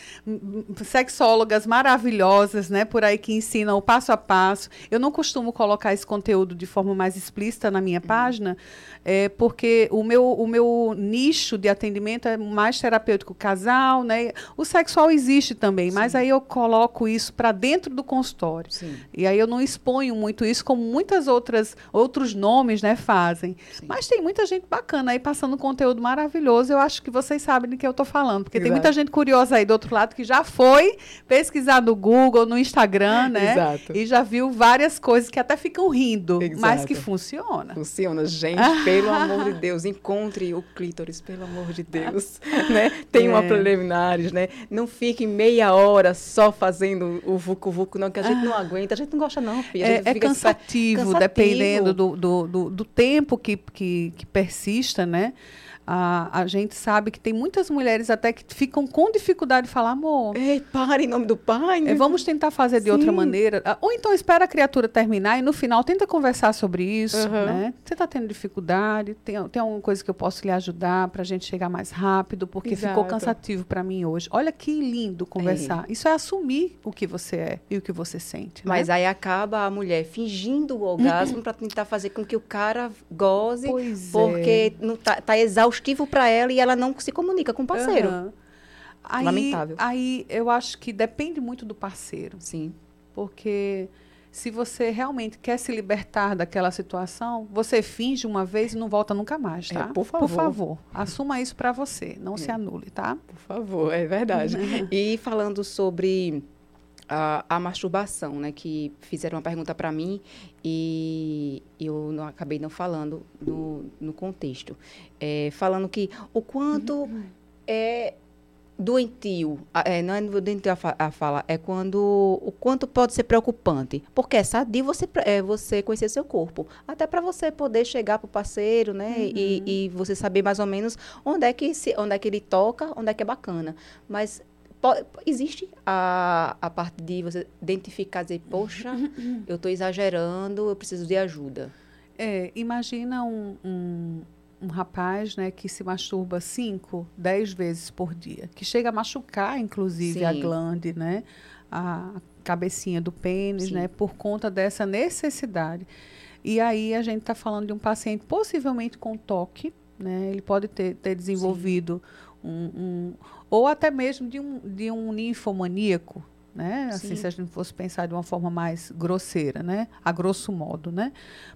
sexólogas maravilhosas, né, por aí que ensinam o passo a passo. Eu não costumo colocar esse conteúdo de forma mais explícita na minha uhum. página, é, porque o meu, o meu nicho de atendimento é mais terapêutico casal, né? O sexual existe também, Sim. mas aí eu coloco isso para dentro do consultório. Sim. E aí eu não exponho muito muito isso, como muitas outras outros nomes, né, fazem. Sim. Mas tem muita gente bacana aí passando conteúdo maravilhoso. Eu acho que vocês sabem do que eu estou falando, porque Exato. tem muita gente curiosa aí do outro lado que já foi pesquisar no Google, no Instagram, né? Exato. E já viu várias coisas que até ficam rindo, Exato. mas que funciona. Funciona, gente, pelo amor de Deus, encontre o clítoris, pelo amor de Deus, né? Tem é. uma preliminares, né? Não fique meia hora só fazendo o vucu vucu não, que a gente não aguenta, a gente não gosta não, filha. É, é cansativo, cansativo, dependendo do, do, do, do tempo que, que, que, persista, né? A, a gente sabe que tem muitas mulheres até que ficam com dificuldade de falar, amor. Ei, para em nome do pai. Né? É, vamos tentar fazer de Sim. outra maneira. Ah, ou então espera a criatura terminar e no final tenta conversar sobre isso. Uhum. Né? Você está tendo dificuldade? Tem, tem alguma coisa que eu posso lhe ajudar para a gente chegar mais rápido? Porque Exato. ficou cansativo para mim hoje. Olha que lindo conversar. É. Isso é assumir o que você é e o que você sente. Né? Mas aí acaba a mulher fingindo o orgasmo para tentar fazer com que o cara goze, pois porque é. não tá, tá exaustivo para ela e ela não se comunica com o parceiro. Uhum. Aí, Lamentável. Aí eu acho que depende muito do parceiro. Sim. Porque se você realmente quer se libertar daquela situação, você finge uma vez e não volta nunca mais, tá? É, por favor. Por favor, assuma isso para você, não é. se anule, tá? Por favor, é verdade. e falando sobre a, a, masturbação, né? Que fizeram uma pergunta para mim e eu não acabei não falando no, no contexto. É, falando que o quanto uhum. é doentio, é, não é doentio a, a fala, é quando o quanto pode ser preocupante, porque é sadio você é, você conhecer seu corpo, até para você poder chegar para o parceiro, né, uhum. e, e, você saber mais ou menos onde é que se, onde é que ele toca, onde é que é bacana, mas Pode, existe a, a parte de você identificar, dizer, poxa, eu estou exagerando, eu preciso de ajuda. É, imagina um, um, um, rapaz né, que se masturba 5, 10 vezes por dia, que chega a machucar, inclusive, Sim. a glande, né, a cabecinha do pênis, né, por conta dessa necessidade. E aí a gente está falando de um paciente possivelmente com toque, né, ele pode ter, ter desenvolvido um, um, ou até mesmo de um, de um ninfomaníaco, né? Assim, se a gente fosse pensar de uma forma mais grosseira, né? A grosso modo, né?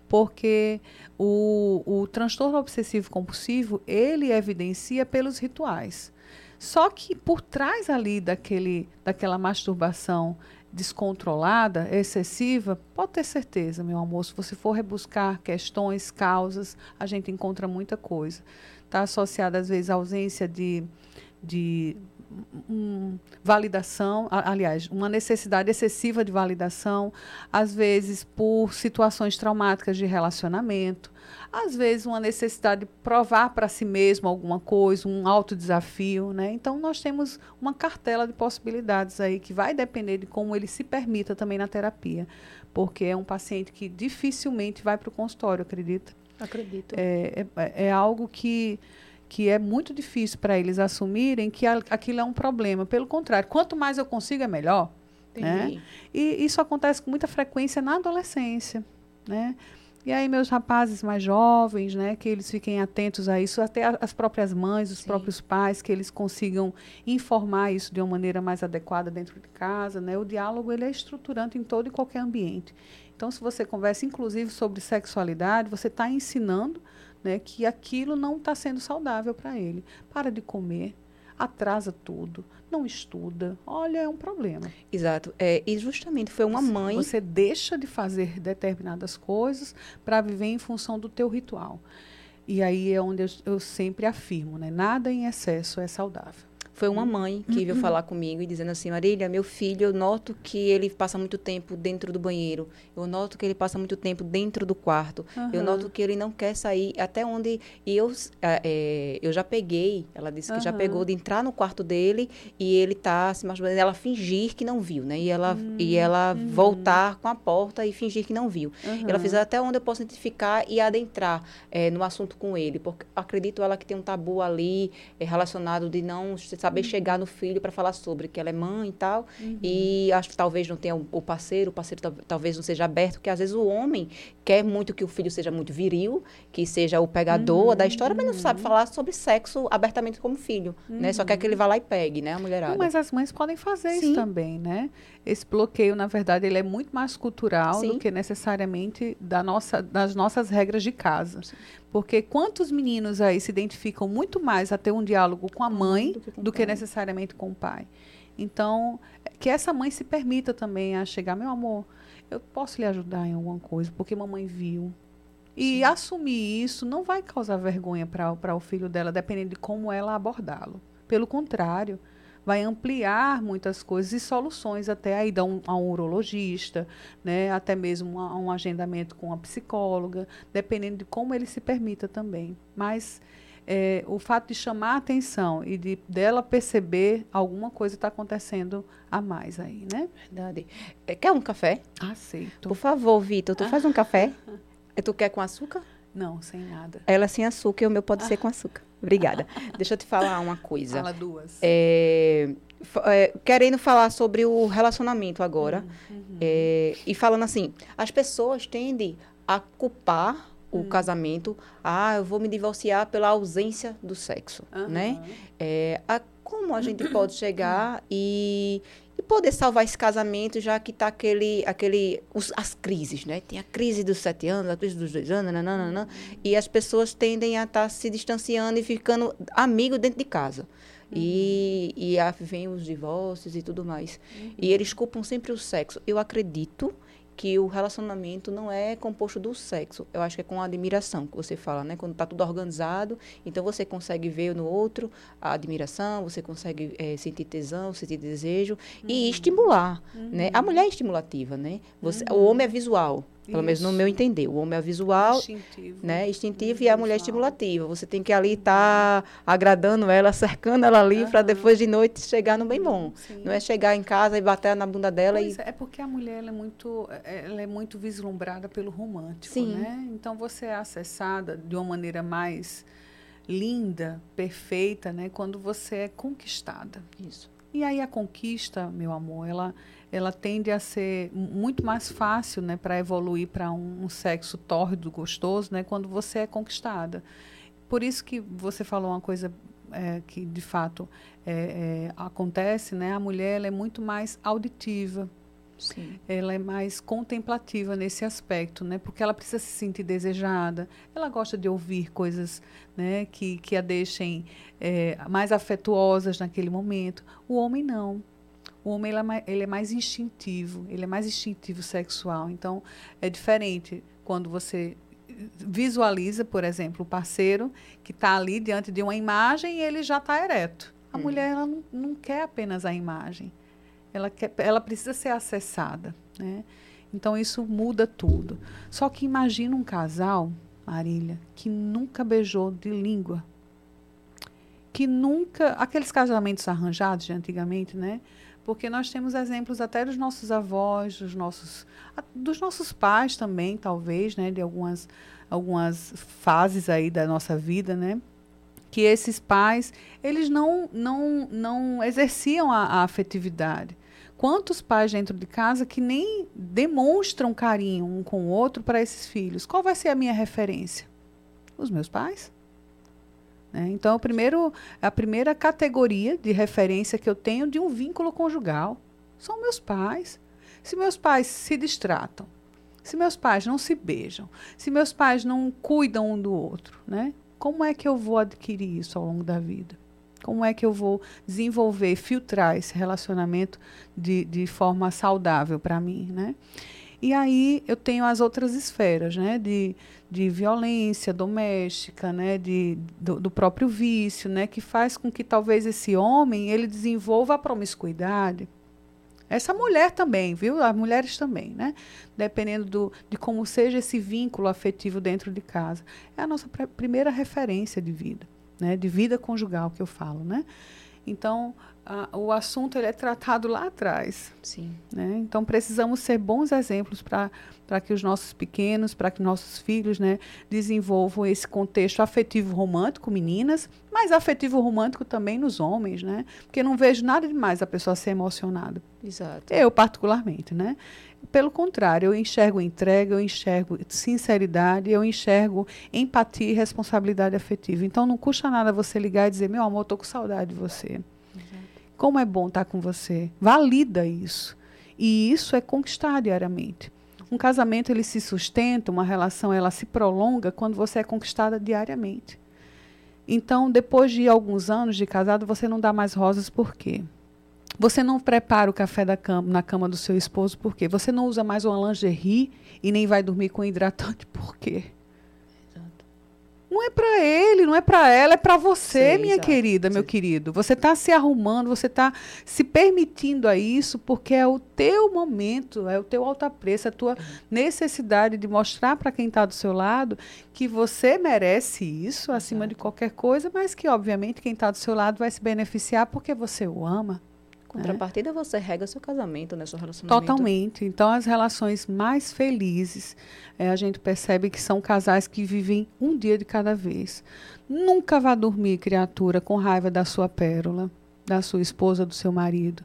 Porque o, o transtorno obsessivo compulsivo, ele evidencia pelos rituais. Só que por trás ali daquele, daquela masturbação descontrolada, excessiva, pode ter certeza, meu amor, se você for rebuscar questões, causas, a gente encontra muita coisa. Está associada, às vezes, à ausência de de um, validação, aliás, uma necessidade excessiva de validação, às vezes por situações traumáticas de relacionamento, às vezes uma necessidade de provar para si mesmo alguma coisa, um alto desafio, né? Então nós temos uma cartela de possibilidades aí que vai depender de como ele se permita também na terapia, porque é um paciente que dificilmente vai para o consultório, acredita? Acredito. É, é, é algo que que é muito difícil para eles assumirem que aquilo é um problema. Pelo contrário, quanto mais eu consigo, é melhor. Né? E isso acontece com muita frequência na adolescência. Né? E aí, meus rapazes mais jovens, né, que eles fiquem atentos a isso, até as próprias mães, os Sim. próprios pais, que eles consigam informar isso de uma maneira mais adequada dentro de casa. Né? O diálogo ele é estruturante em todo e qualquer ambiente. Então, se você conversa, inclusive, sobre sexualidade, você está ensinando né, que aquilo não está sendo saudável para ele. Para de comer, atrasa tudo, não estuda. Olha, é um problema. Exato. É, e justamente foi uma mãe. Você deixa de fazer determinadas coisas para viver em função do teu ritual. E aí é onde eu, eu sempre afirmo, né? Nada em excesso é saudável. Foi uma mãe que veio uhum. falar comigo e dizendo assim, Marília, meu filho, eu noto que ele passa muito tempo dentro do banheiro. Eu noto que ele passa muito tempo dentro do quarto. Uhum. Eu noto que ele não quer sair até onde... E eu, é, eu já peguei, ela disse que uhum. já pegou de entrar no quarto dele e ele tá se masturbando. Ela fingir que não viu, né? E ela, e ela uhum. voltar com a porta e fingir que não viu. Ela fez até onde eu posso identificar e adentrar é, no assunto com ele. Porque acredito ela que tem um tabu ali é, relacionado de não saber chegar no filho para falar sobre que ela é mãe e tal. Uhum. E acho que talvez não tenha o parceiro, o parceiro talvez não seja aberto, porque às vezes o homem quer muito que o filho seja muito viril, que seja o pegador uhum. da história, mas não sabe uhum. falar sobre sexo abertamente como filho, né? Só quer que ele vá lá e pegue, né, a mulherada. Mas as mães podem fazer Sim. isso também, né? Esse bloqueio, na verdade, ele é muito mais cultural Sim. do que necessariamente da nossa, das nossas regras de casa. Sim. Porque quantos meninos aí se identificam muito mais a ter um diálogo com a mãe do que, do que necessariamente com o pai? Então, que essa mãe se permita também a chegar, meu amor, eu posso lhe ajudar em alguma coisa, porque mamãe viu. E Sim. assumir isso não vai causar vergonha para o filho dela, dependendo de como ela abordá-lo. Pelo contrário, vai ampliar muitas coisas e soluções até aí a um, a um urologista, né, até mesmo a, a um agendamento com a psicóloga, dependendo de como ele se permita também. Mas é, o fato de chamar a atenção e de dela perceber alguma coisa está acontecendo a mais aí, né? Verdade. É, quer um café? Aceito. Por favor, Vitor, tu faz um café? tu quer com açúcar? Não, sem nada. Ela sem açúcar e o meu pode ser com açúcar. Obrigada. Deixa eu te falar uma coisa. Fala duas. É, é, querendo falar sobre o relacionamento agora. Uhum. É, e falando assim, as pessoas tendem a culpar o uhum. casamento. Ah, eu vou me divorciar pela ausência do sexo, uhum. né? É, a, como a gente pode chegar e, e poder salvar esse casamento, já que está aquele, aquele os, as crises, né? Tem a crise dos sete anos, a crise dos dois anos, nananana, uhum. e as pessoas tendem a estar tá se distanciando e ficando amigo dentro de casa. E, e vem os divórcios e tudo mais. Uhum. E eles culpam sempre o sexo. Eu acredito que o relacionamento não é composto do sexo. Eu acho que é com a admiração que você fala, né? Quando está tudo organizado, então você consegue ver no outro a admiração, você consegue é, sentir tesão, sentir desejo uhum. e estimular, uhum. né? A mulher é estimulativa, né? Você, uhum. O homem é visual. Pelo menos no meu entender. O homem é visual, instintivo, né? instintivo e a mulher é estimulativa. Você tem que ali estar tá agradando ela, cercando ela ali, para depois de noite chegar no bem bom. Sim. Não é chegar em casa e bater na bunda dela. Pois e... É, é porque a mulher ela é, muito, ela é muito vislumbrada pelo romântico. Sim. Né? Então você é acessada de uma maneira mais linda, perfeita, né? quando você é conquistada. Isso. E aí a conquista, meu amor, ela ela tende a ser muito mais fácil né, para evoluir para um, um, sexo tórrido, gostoso, né, quando você é conquistada. Por isso que você falou uma coisa é, que de fato é, é, acontece, né? A mulher é muito mais auditiva. Sim. Ela é mais contemplativa nesse aspecto, né? Porque ela precisa se sentir desejada. Ela gosta de ouvir coisas, né? Que, que a deixem é, mais afetuosas naquele momento. O homem não. O homem ele é, mais, ele é mais instintivo, ele é mais instintivo sexual. Então, é diferente quando você visualiza, por exemplo, o parceiro que está ali diante de uma imagem e ele já está ereto. A hum. mulher ela não, não, quer apenas a imagem, ela, quer, ela precisa ser acessada. Né? Então isso muda tudo. Só que imagina um casal, Marília, que nunca beijou de língua. Que nunca. Aqueles casamentos arranjados de antigamente, né? porque nós temos exemplos até dos nossos avós, dos nossos, dos nossos pais também, talvez, né, de algumas, algumas fases aí da nossa vida, né, que esses pais, eles não, não, não exerciam a, a afetividade. Quantos pais dentro de casa que nem demonstram carinho um com o outro para esses filhos? Qual vai ser a minha referência? Os meus pais. Né? Então, o primeiro, a primeira categoria de referência que eu tenho de um vínculo conjugal são meus pais. Se meus pais se distratam, se meus pais não se beijam, se meus pais não cuidam um do outro, né? como é que eu vou adquirir isso ao longo da vida? Como é que eu vou desenvolver, filtrar esse relacionamento de, de forma saudável para mim? Né? E aí eu tenho as outras esferas, né? De, de violência doméstica, né? De, do, do, próprio vício, né? Que faz com que talvez esse homem ele desenvolva a promiscuidade. Essa mulher também, viu? As mulheres também, né? Dependendo do, de como seja esse vínculo afetivo dentro de casa. É a nossa primeira referência de vida, né? De vida conjugal que eu falo, né? Então, a, o assunto ele é tratado lá atrás. Sim. Né? Então, precisamos ser bons exemplos para que os nossos pequenos, para que nossos filhos né, desenvolvam esse contexto afetivo romântico, meninas, mas afetivo romântico também nos homens, né? Porque não vejo nada demais a pessoa ser emocionada. Exato. Eu, particularmente, né? Pelo contrário, eu enxergo entrega, eu enxergo sinceridade, eu enxergo empatia e responsabilidade afetiva. Então, não custa nada você ligar e dizer: meu amor, estou com saudade de você. Como é bom estar com você. Valida isso. E isso é conquistar diariamente. Um casamento ele se sustenta, uma relação ela se prolonga quando você é conquistada diariamente. Então, depois de alguns anos de casado, você não dá mais rosas por quê? Você não prepara o café da cama, na cama do seu esposo por quê? Você não usa mais uma lingerie e nem vai dormir com hidratante por quê? Não é para ele, não é para ela, é para você, Sim, minha exato. querida, meu Sim. querido. Você está se arrumando, você está se permitindo a isso, porque é o teu momento, é o teu alto preço, a tua necessidade de mostrar para quem está do seu lado que você merece isso acima de Exato. qualquer coisa, mas que, obviamente, quem está do seu lado vai se beneficiar porque você o ama. Contrapartida, você rega seu casamento, né? Seu relacionamento. Totalmente. Então, as relações mais felizes, eh, a gente percebe que são casais que vivem um dia de cada vez. Nunca vá dormir, criatura, com raiva da sua pérola, da sua esposa, do seu marido.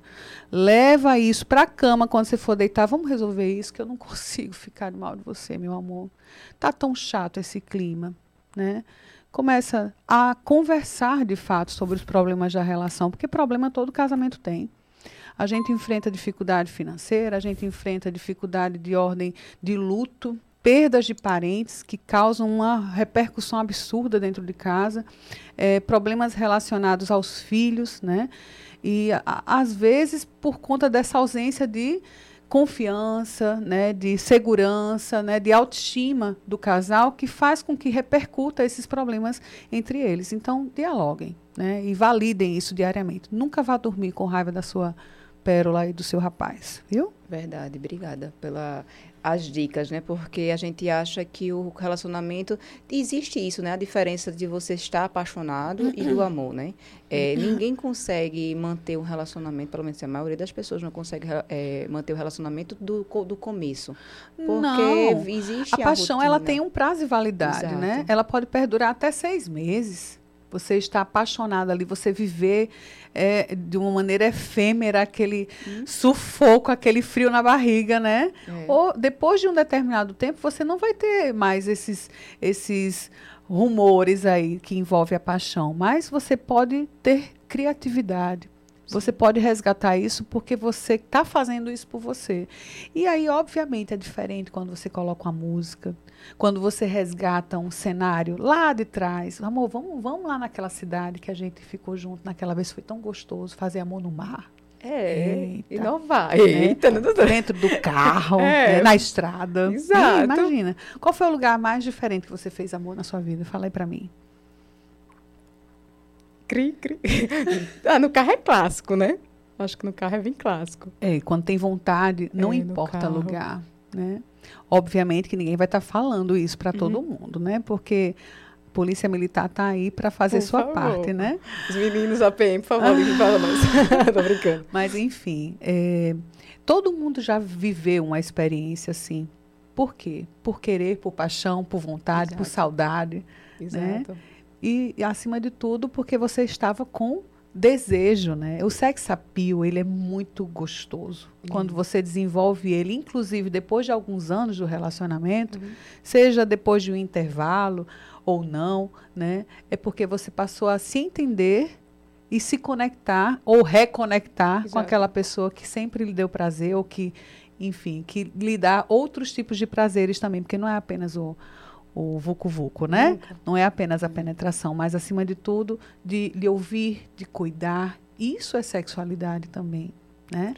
Leva isso para a cama quando você for deitar. Vamos resolver isso, que eu não consigo ficar mal de você, meu amor. Tá tão chato esse clima, né? Começa a conversar de fato sobre os problemas da relação, porque problema todo casamento tem. A gente enfrenta dificuldade financeira, a gente enfrenta dificuldade de ordem de luto, perdas de parentes que causam uma repercussão absurda dentro de casa, eh, problemas relacionados aos filhos, né? E a- às vezes por conta dessa ausência de confiança, né, de segurança, né, de autoestima do casal, que faz com que repercuta esses problemas entre eles. Então, dialoguem, né, e validem isso diariamente. Nunca vá dormir com raiva da sua pérola e do seu rapaz, viu? Verdade, obrigada pela as dicas, né? Porque a gente acha que o relacionamento existe isso, né? A diferença de você estar apaixonado e do amor, né? É, ninguém consegue manter um relacionamento, pelo menos a maioria das pessoas não consegue é, manter o relacionamento do, do começo, porque Não. existe A paixão, ela tem um um prazo de validade, Exato. né? Ela pode perdurar até seis meses. Você está apaixonada ali, você viver é, de uma maneira efêmera aquele sufoco, aquele frio na barriga, né? É. Ou depois de um determinado tempo, você não vai ter mais esses, esses rumores aí que envolvem a paixão, mas você pode ter criatividade. Você pode resgatar isso porque você está fazendo isso por você. E aí, obviamente, é diferente quando você coloca uma música, quando você resgata um cenário lá de trás. Amor, vamos, vamos lá naquela cidade que a gente ficou junto naquela vez, foi tão gostoso fazer amor no mar. É, Eita. inovar. Né? Eita, não. Dentro do carro, É. né, na estrada. Exato. Ih, imagina. Qual foi o lugar mais diferente que você fez amor na sua vida? Fala aí pra mim. Cri, cri. ah, no carro é clássico, né? Acho que no carro é bem clássico. É, quando tem vontade, não É, importa lugar, né? Obviamente que ninguém vai estar falando isso para todo Uhum. mundo, né? Porque a polícia militar tá aí para fazer Por sua favor. parte, né? Os meninos APM, por favor, liguem para nós. Tô brincando. Mas enfim, é, todo mundo já viveu uma experiência assim. Por quê? Por querer, por paixão, por vontade, por Exato. saudade. Exato. E, e, acima de tudo, porque você estava com desejo, né? O sex appeal, ele é muito gostoso. Quando você desenvolve ele, inclusive depois de alguns anos do relacionamento, Uhum. seja depois de um intervalo ou não, né? É porque você passou a se entender e se conectar ou reconectar com Exato. aquela pessoa que sempre lhe deu prazer ou que, enfim, que lhe dá outros tipos de prazeres também, porque não é apenas o o vucu-vucu, né? Nunca. Não é apenas a penetração, mas acima de tudo, de lhe ouvir, de cuidar. Isso é sexualidade também, né?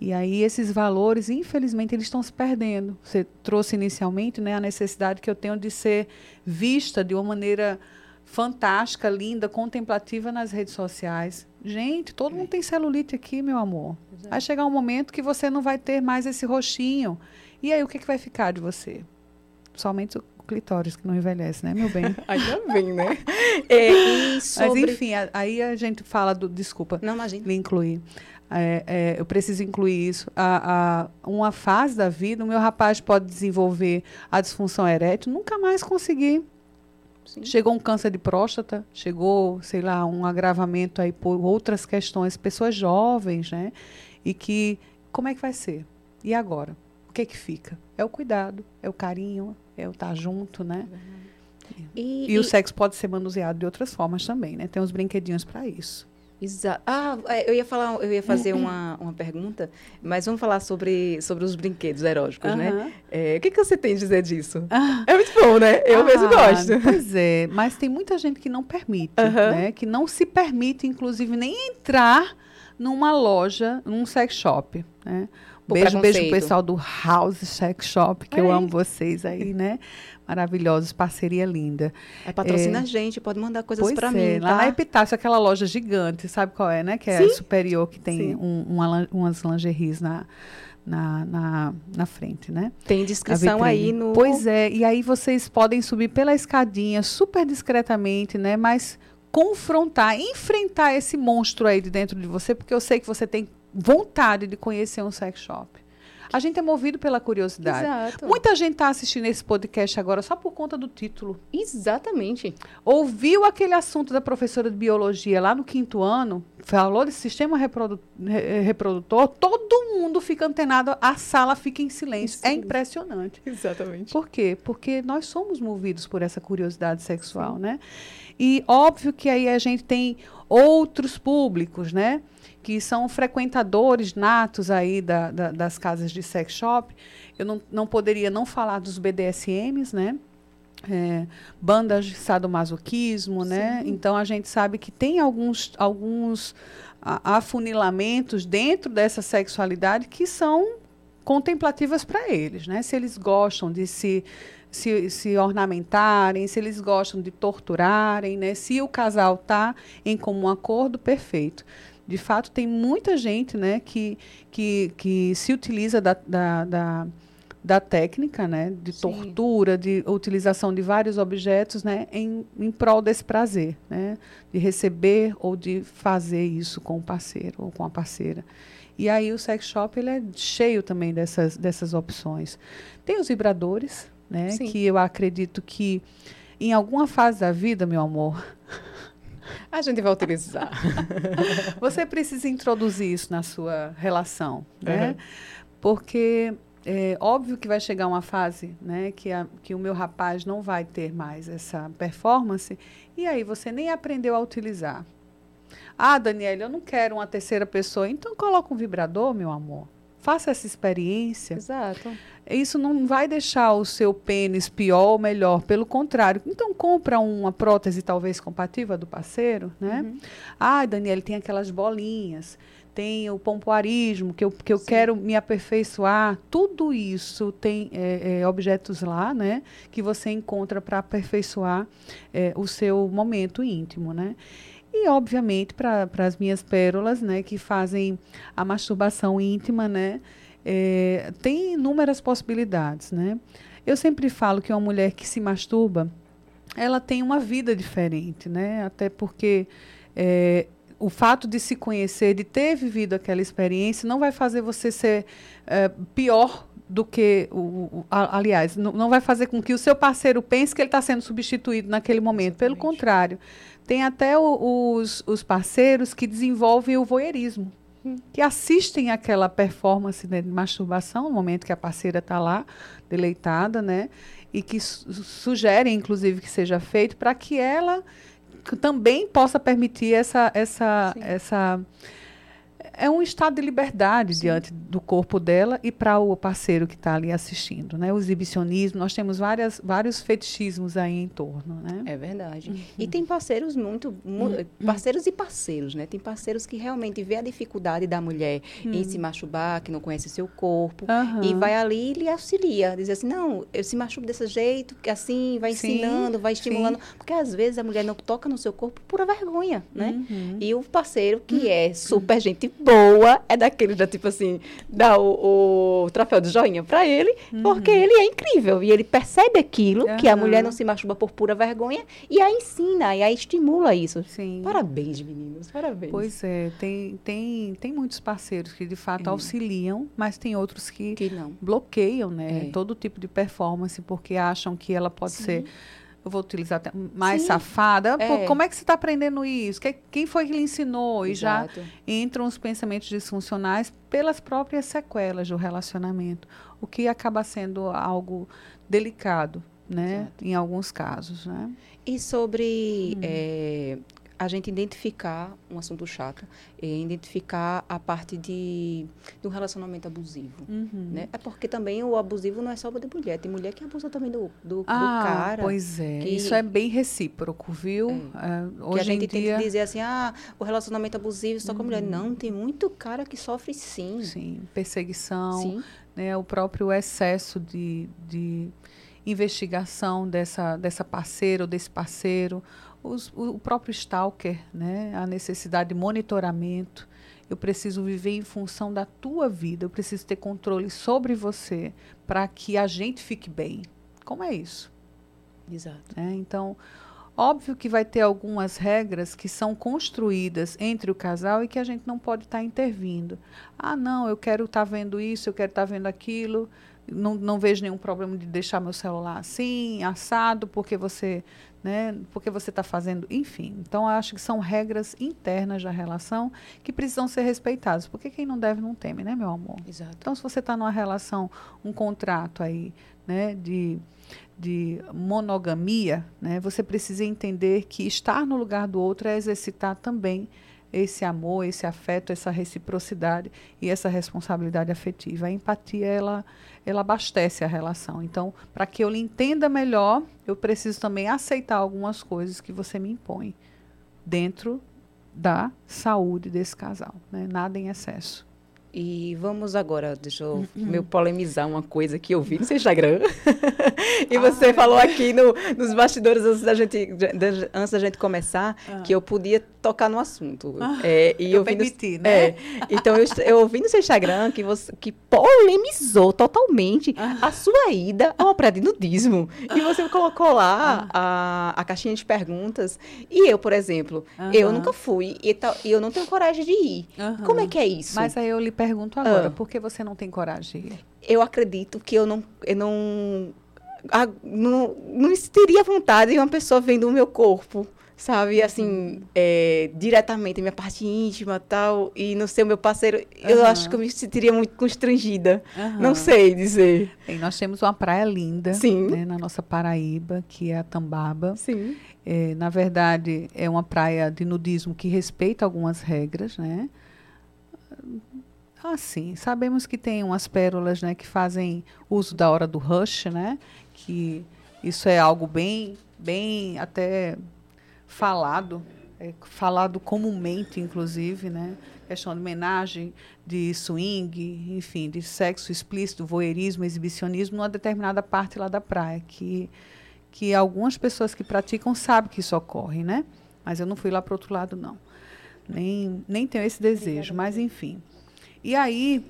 E aí esses valores, infelizmente, eles estão se perdendo. Você trouxe inicialmente, né, a necessidade que eu tenho de ser vista de uma maneira fantástica, linda, contemplativa nas redes sociais. Gente, todo mundo tem celulite aqui, meu amor. Vai chegar um momento que você não vai ter mais esse roxinho. E aí o que, que vai ficar de você? Somente o clitóris que não envelhece, né, meu bem? Ainda bem, né? É, sobre... Mas enfim, a- aí a gente fala do. Desculpa, Não, imagina. lhe incluir. É, é, eu preciso incluir isso. A, a- uma fase da vida, o meu rapaz pode desenvolver a disfunção erétil, nunca mais conseguir. Sim. Chegou um câncer de próstata, chegou, sei lá, um agravamento aí por outras questões, pessoas jovens, né? E que, como é que vai ser? E agora? O que que fica? É o cuidado, é o carinho, é o estar junto, né? E, E, o sexo pode ser manuseado de outras formas também, né? Tem uns brinquedinhos para isso. Exa ah, é, eu ia falar, eu ia fazer uma, uma pergunta, mas vamos falar sobre, sobre os brinquedos eróticos, né? É, o que, que você tem a dizer disso? Ah. É muito bom, né? Eu mesmo Ah, gosto. Pois é, mas tem muita gente que não permite, né? Que não se permite, inclusive, nem entrar numa loja, num sex shop, né? Beijo, beijo pro pessoal do House Sex Shop, que eu Olha aí. amo vocês aí, né? maravilhosos, parceria linda. É, patrocina é, a gente, pode mandar coisas para é, mim. Lá tá? na Epitácio, aquela loja gigante, sabe qual é, né? Que é Sim. superior, que tem um, uma, umas lingeries na, na, na, na frente, né? Tem descrição aí no. Pois é, e aí vocês podem subir pela escadinha super discretamente, né? Mas confrontar, enfrentar esse monstro aí de dentro de você, porque eu sei que você tem vontade de conhecer um sex shop. A gente é movido pela curiosidade. Exato. Muita gente está assistindo esse podcast agora só por conta do título. Exatamente. Ouviu aquele assunto da professora de biologia lá no quinto ano, falou desse sistema reprodu reprodutor, todo mundo fica antenado, a sala fica em silêncio. Sim. É impressionante. Exatamente. Por quê? Porque nós somos movidos por essa curiosidade sexual, Sim. né? E óbvio que aí a gente tem outros públicos, né? que são frequentadores natos aí da, da, das casas de sex shop. Eu não, não poderia não falar dos BDSMs, né? É, bandas de sadomasoquismo, né? Sim. né? Então a gente sabe que tem alguns, alguns afunilamentos dentro dessa sexualidade que são contemplativas para eles, né? Se eles gostam de se, se, se ornamentarem, se eles gostam de torturarem, né? Se o casal está em comum acordo, perfeito de fato, tem muita gente né, que, que, que se utiliza da, da, da, da técnica né, de Sim. tortura, de utilização de vários objetos né, em, em prol desse prazer, né, de receber ou de fazer isso com o parceiro ou com a parceira. E aí o sex shop ele é cheio também dessas, dessas opções. Tem os vibradores, né, que eu acredito que em alguma fase da vida, meu amor, a gente vai utilizar. Você precisa introduzir isso na sua relação, né? Uhum. Porque é óbvio que vai chegar uma fase, né, que, a, que o meu rapaz não vai ter mais essa performance, e aí você nem aprendeu a utilizar. Ah, Daniela, eu não quero uma terceira pessoa, então coloca um vibrador, meu amor. Faça essa experiência. Exato isso não vai deixar o seu pênis pior ou melhor, pelo contrário. Então compra uma prótese talvez compatível do parceiro, né? Uhum. Ah, Daniele, tem aquelas bolinhas, tem o pompoarismo, que eu, que eu quero me aperfeiçoar. Tudo isso tem é, é, objetos lá, né? Que você encontra para aperfeiçoar é, o seu momento íntimo, né? E, obviamente, para as minhas pérolas, né? Que fazem a masturbação íntima, né? É, tem inúmeras possibilidades, né? Eu sempre falo que uma mulher que se masturba, ela tem uma vida diferente, né? Até porque é, o fato de se conhecer, de ter vivido aquela experiência, não vai fazer você ser é, pior do que o, o a, aliás, não, não, vai fazer com que o seu parceiro pense que ele está sendo substituído naquele momento. Exatamente. Pelo contrário, tem até o, os, os parceiros que desenvolvem o voyeurismo que assistem aquela performance de masturbação no momento que a parceira está lá, deleitada, né? E que su sugerem, inclusive, que seja feito para que ela também possa permitir essa, essa, essa é um estado de liberdade Sim. diante do corpo dela e para o parceiro que está ali assistindo, né? O exibicionismo, nós temos várias, vários fetichismos aí em torno, né? É verdade. Uhum. E tem parceiros muito, mu uhum. parceiros e parceiros, né? Tem parceiros que realmente vê a dificuldade da mulher uhum. em se masturbar, que não conhece seu corpo e vai ali e lhe auxilia, diz assim, não, eu se masturbo desse jeito, assim, vai ensinando, Sim. vai estimulando, Sim. porque às vezes a mulher não toca no seu corpo por vergonha, né? Uhum. E o parceiro que uhum. é super gente boa é daquele da tipo assim, dá o, o troféu de joinha para ele, uhum. porque ele é incrível e ele percebe aquilo, uhum. que a mulher não se masturba por pura vergonha e a ensina e a estimula isso. Sim. Parabéns, meninos, parabéns. Pois é, tem, tem, tem muitos parceiros que de fato é. auxiliam, mas tem outros que, que não. bloqueiam, né, é. todo tipo de performance porque acham que ela pode Sim. ser eu vou utilizar mais Sim. safada. É. Pô, como é que você está aprendendo isso? quem foi que lhe ensinou? Exato. E já entram os pensamentos disfuncionais pelas próprias sequelas do relacionamento, o que acaba sendo algo delicado, né? Exato. Em alguns casos, né? E sobre hum. é, a gente identificar um assunto chato, é identificar a parte de do relacionamento abusivo, uhum. né? É porque também o abusivo não é só de mulher, tem mulher que abusa também do, do, ah, do cara. Pois é, que, isso é bem recíproco, viu? É. Hoje que a gente tem dia... que dizer assim, ah, o relacionamento abusivo só uhum. com a mulher. Uhum. Não, tem muito cara que sofre sim. Sim, perseguição, sim. Né, o próprio excesso de, de investigação dessa, dessa parceira ou desse parceiro, os, o, próprio stalker, né? a necessidade de monitoramento. Eu preciso viver em função da tua vida, eu preciso ter controle sobre você para que a gente fique bem. Como é isso? Exato. É, então, óbvio que vai ter algumas regras que são construídas entre o casal e que a gente não pode estar tá intervindo. Ah, não, eu quero estar tá vendo isso, eu quero estar tá vendo aquilo não, não vejo nenhum problema de deixar meu celular assim, assado, porque você né? Porque você está fazendo, enfim. Então acho que são regras internas da relação que precisam ser respeitadas. Porque quem não deve não teme, né, meu amor? Exato. Então se você está numa relação, um contrato aí, né, de de monogamia, né, você precisa entender que estar no lugar do outro é exercitar também esse amor, esse afeto, essa reciprocidade e essa responsabilidade afetiva. A empatia, ela, ela abastece a relação. Então, para que eu lhe entenda melhor, eu preciso também aceitar algumas coisas que você me impõe dentro da saúde desse casal. Né? Nada em excesso. E vamos agora, deixa eu uhum. polemizar uma coisa que eu vi no seu Instagram. e você ah, falou aqui no, nos bastidores antes da gente, de, antes da gente começar ah. que eu podia tocar no assunto. Ah, é, e eu, eu permiti, no, né? É, então eu, eu ouvi no seu Instagram que você que polemizou totalmente a sua ida ao prédio de nudismo. E você colocou lá a, a caixinha de perguntas. E eu, por exemplo, eu nunca fui e, e eu não tenho coragem de ir. Como é que é isso? Mas aí eu lhe pergunto agora, ah. por que você não tem coragem? Eu acredito que eu não, eu não, a, não, não teria vontade de uma pessoa vendo o meu corpo, sabe? Assim, uhum. é, diretamente, minha parte íntima tal, e não ser o meu parceiro, uhum. eu acho que eu me sentiria muito constrangida. Uhum. Não sei dizer. Bem, nós temos uma praia linda Sim. Né, na nossa Paraíba, que é a Tambaba. Sim. É, na verdade, é uma praia de nudismo que respeita algumas regras, né? Ah, sim. Sabemos que tem umas pérolas né, que fazem uso da hora do rush, né? Que isso é algo bem, bem até falado, é, falado comumente, inclusive, né? Questão de homenagem, de swing, enfim, de sexo explícito, voyeurismo, exibicionismo, numa determinada parte lá da praia, que, que algumas pessoas que praticam sabem que isso ocorre, né? Mas eu não fui lá para o outro lado, não. Nem, nem tenho esse desejo, mas enfim. E aí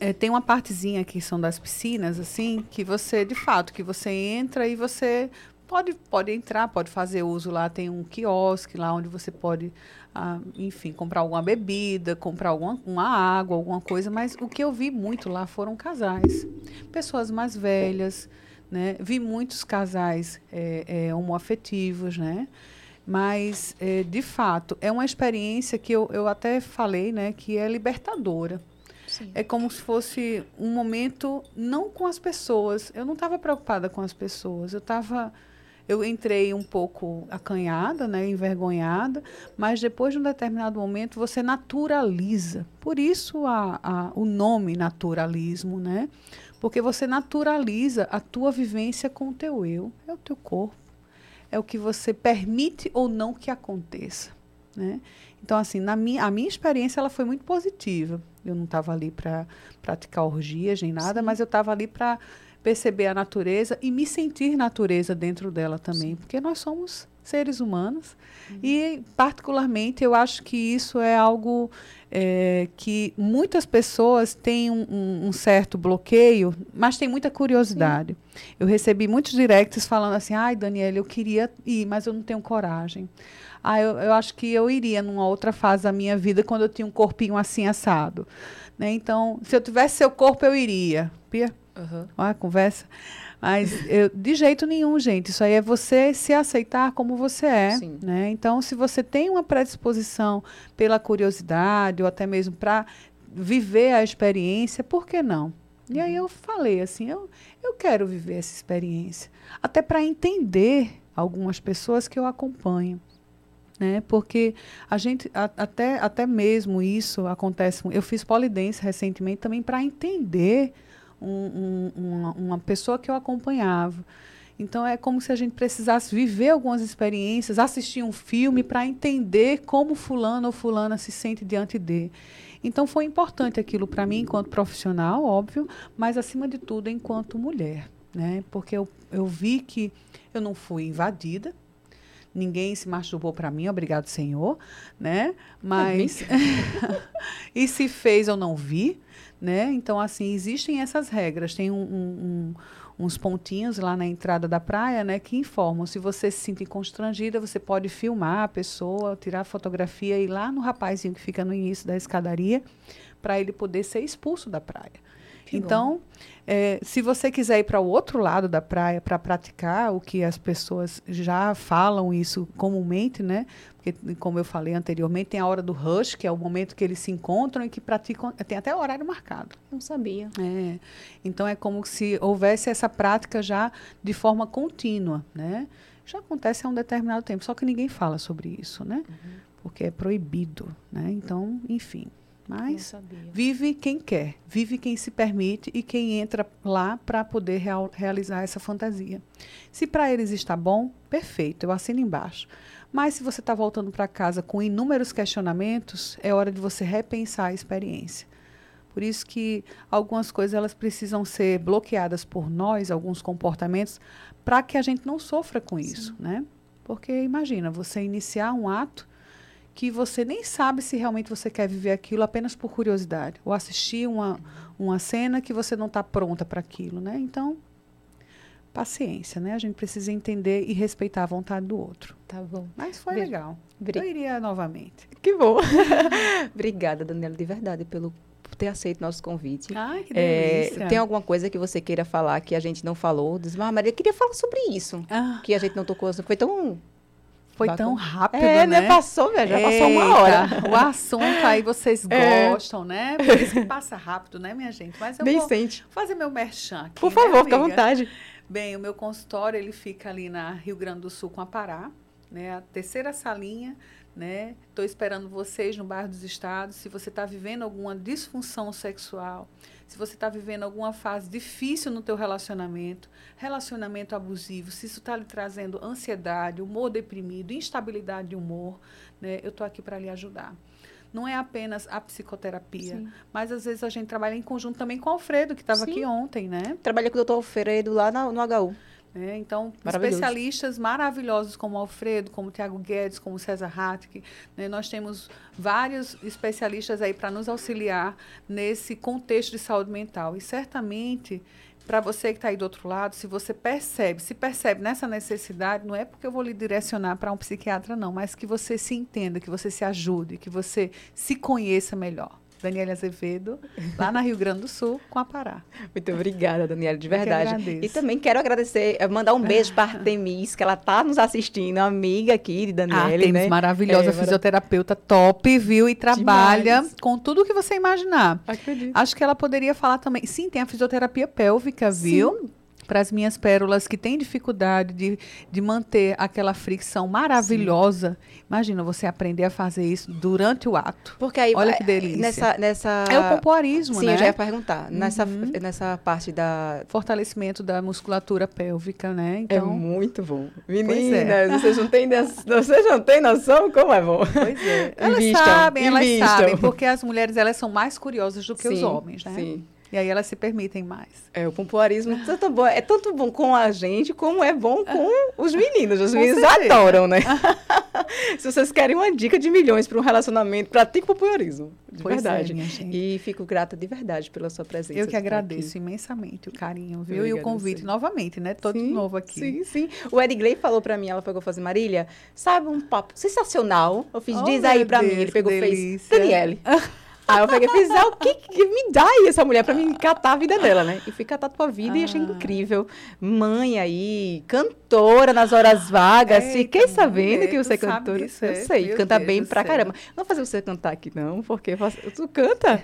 é, tem uma partezinha que são das piscinas, assim, que você, de fato, que você entra e você pode, pode entrar, pode fazer uso lá, tem um quiosque lá onde você pode, ah, enfim, comprar alguma bebida, comprar alguma uma água, alguma coisa, mas o que eu vi muito lá foram casais, pessoas mais velhas, né? Vi muitos casais é, é, homoafetivos, né? Mas, é, de fato, é uma experiência que eu, eu até falei, né, que é libertadora. Sim. É como se fosse um momento não com as pessoas. Eu não estava preocupada com as pessoas. Eu estava eu entrei um pouco acanhada, né, envergonhada, mas depois de um determinado momento você naturaliza. Por isso a, a, o nome naturalismo, né? Porque você naturaliza a tua vivência com o teu eu, é o teu corpo é o que você permite ou não que aconteça. Né? Então, assim, na minha, a minha experiência ela foi muito positiva. Eu não estava ali para praticar orgias nem nada, Sim. mas eu estava ali para perceber a natureza e me sentir natureza dentro dela também, Sim. porque nós somos seres humanos uhum. e particularmente eu acho que isso é algo é, que muitas pessoas têm um, um, um, certo bloqueio, mas tem muita curiosidade. Sim. Eu recebi muitos directs falando assim, ai, Daniela, eu queria ir, mas eu não tenho coragem. Ah, eu, eu acho que eu iria numa outra fase da minha vida quando eu tinha um corpinho assim assado. Né? Então, se eu tivesse seu corpo, eu iria. Pia? Uhum. Olha a conversa. Mas eu, de jeito nenhum, gente. Isso aí é você se aceitar como você é. Né? Então, se você tem uma predisposição pela curiosidade ou até mesmo para viver a experiência, por que não? E aí eu falei assim, eu, eu quero viver essa experiência. Até para entender algumas pessoas que eu acompanho. Né? Porque a gente, a, até, até mesmo isso acontece. Eu fiz polidense recentemente também para entender um, um, uma, uma pessoa que eu acompanhava. Então é como se a gente precisasse viver algumas experiências, assistir um filme para entender como fulano ou fulana se sente diante de. Então foi importante aquilo para mim enquanto profissional, óbvio, mas acima de tudo enquanto mulher. né? Porque eu, eu vi que eu não fui invadida, ninguém se masturbou para mim, obrigado, Senhor, né? Mas e se fez eu não vi, né? Então assim existem essas regras, tem um, um, uns pontinhos lá na entrada da praia, né, que informam. Se você se sentir constrangida, você pode filmar a pessoa, tirar fotografia e ir lá no rapazinho que fica no início da escadaria, para ele poder ser expulso da praia. Que então, é, se você quiser ir para o outro lado da praia para praticar o que as pessoas já falam isso comumente, né? Porque, como eu falei anteriormente, tem a hora do rush, que é o momento que eles se encontram e que praticam. Tem até horário marcado. Não sabia. É. Então, é como se houvesse essa prática já de forma contínua, né? Já acontece há um determinado tempo, só que ninguém fala sobre isso, né? Uhum. Porque é proibido, né? Então, enfim. Mas vive quem quer, vive quem se permite e quem entra lá para poder real, realizar essa fantasia. Se para eles está bom, perfeito, eu assino embaixo. Mas se você está voltando para casa com inúmeros questionamentos, é hora de você repensar a experiência. Por isso que algumas coisas elas precisam ser bloqueadas por nós, alguns comportamentos, para que a gente não sofra com isso, né? Porque imagina, você iniciar um ato que você nem sabe se realmente você quer viver aquilo apenas por curiosidade, ou assistir uma, uma cena que você não está pronta para aquilo, né? Então, paciência, né? A gente precisa entender e respeitar a vontade do outro. Tá bom. Mas foi legal. Bri Eu iria novamente. Que bom. Obrigada, Daniela, de verdade, pelo por ter aceito nosso convite. Ai, que delícia. É, tem alguma coisa que você queira falar que a gente não falou? Diz, ah, Maria, queria falar sobre isso. Ah. Que a gente não tocou. Foi tão foi Bacana. tão rápido, é, né? Passou, velho, já passou uma hora. O assunto aí vocês é. gostam, né? Por isso que passa rápido, né, minha gente? Mas eu Nem vou sente. fazer meu merchan aqui, Por favor, né, fica à vontade. Bem, o meu consultório, ele fica ali na Rio Grande do Sul com a Pará, né? A terceira salinha, né? Estou esperando vocês no bairro dos Estados. Se você está vivendo alguma disfunção sexual, se você está vivendo alguma fase difícil no teu relacionamento, relacionamento abusivo, se isso está lhe trazendo ansiedade, humor deprimido, instabilidade de humor, né, eu estou aqui para lhe ajudar. Não é apenas a psicoterapia, Sim. mas às vezes a gente trabalha em conjunto também com o Alfredo, que estava aqui ontem, né? Trabalhei com o doutor Alfredo lá no, no HU. É, então, especialistas maravilhosos como Alfredo, como Tiago Guedes, como César Hartke, né, nós temos vários especialistas aí para nos auxiliar nesse contexto de saúde mental. E certamente, para você que está aí do outro lado, se você percebe, se percebe nessa necessidade, não é porque eu vou lhe direcionar para um psiquiatra, não, mas que você se entenda, que você se ajude, que você se conheça melhor. Daniela Azevedo, lá na Rio Grande do Sul, com a Pará. Muito obrigada, Daniela, de verdade. E também quero agradecer, eh, mandar um beijo para a Artemis, que ela está nos assistindo, amiga aqui de Daniela. Artemis, né? maravilhosa, é, fisioterapeuta top, viu? E trabalha Demais. com tudo que você imaginar. Acredito. Acho que ela poderia falar também. Sim, tem a fisioterapia pélvica, viu? Sim para as minhas pérolas que têm dificuldade de, de manter aquela fricção maravilhosa. Sim. Imagina você aprender a fazer isso durante o ato. Porque aí, olha que delícia. Nessa, nessa... É o pompoarismo, Sim, né? eu já ia perguntar. Uhum. Nessa, nessa parte da fortalecimento da musculatura pélvica, né? Então, é muito bom. Meninas, é. vocês não têm vocês não têm noção como é bom. Pois é. Elas Invistam, sabem, elas Invistam. sabem, porque as mulheres elas são mais curiosas do que sim, os homens, né? Sim. E aí elas se permitem mais. É, o pompoarismo é tanto bom, é tanto bom com a gente, como é bom com os meninos. Os com meninos certeza. adoram, né? Se vocês querem uma dica de milhões para um relacionamento, pratique o pompoarismo. De pois é, verdade. É, e fico grata de verdade pela sua presença. Eu que agradeço aqui. imensamente o carinho, viu? Eu e o convite novamente, né? Todo sim, novo aqui. Sim, sim. O Edgley falou para mim, ela pegou fazer Marília, sabe um papo sensacional? Eu fiz, oh, diz aí para mim. Ele pegou e fez, Daniele. Aí eu peguei e fiz, ah, o que, que me dá aí essa mulher para me catar a vida dela, né? E fui catar tua vida ah. e achei ah. incrível. Mãe aí, cantora nas horas vagas. É, Fiquei sabendo é, que você é cantora. Isso, eu é, sei, canta Deus bem pra caramba. Não vou fazer você cantar aqui, não, porque tu canta.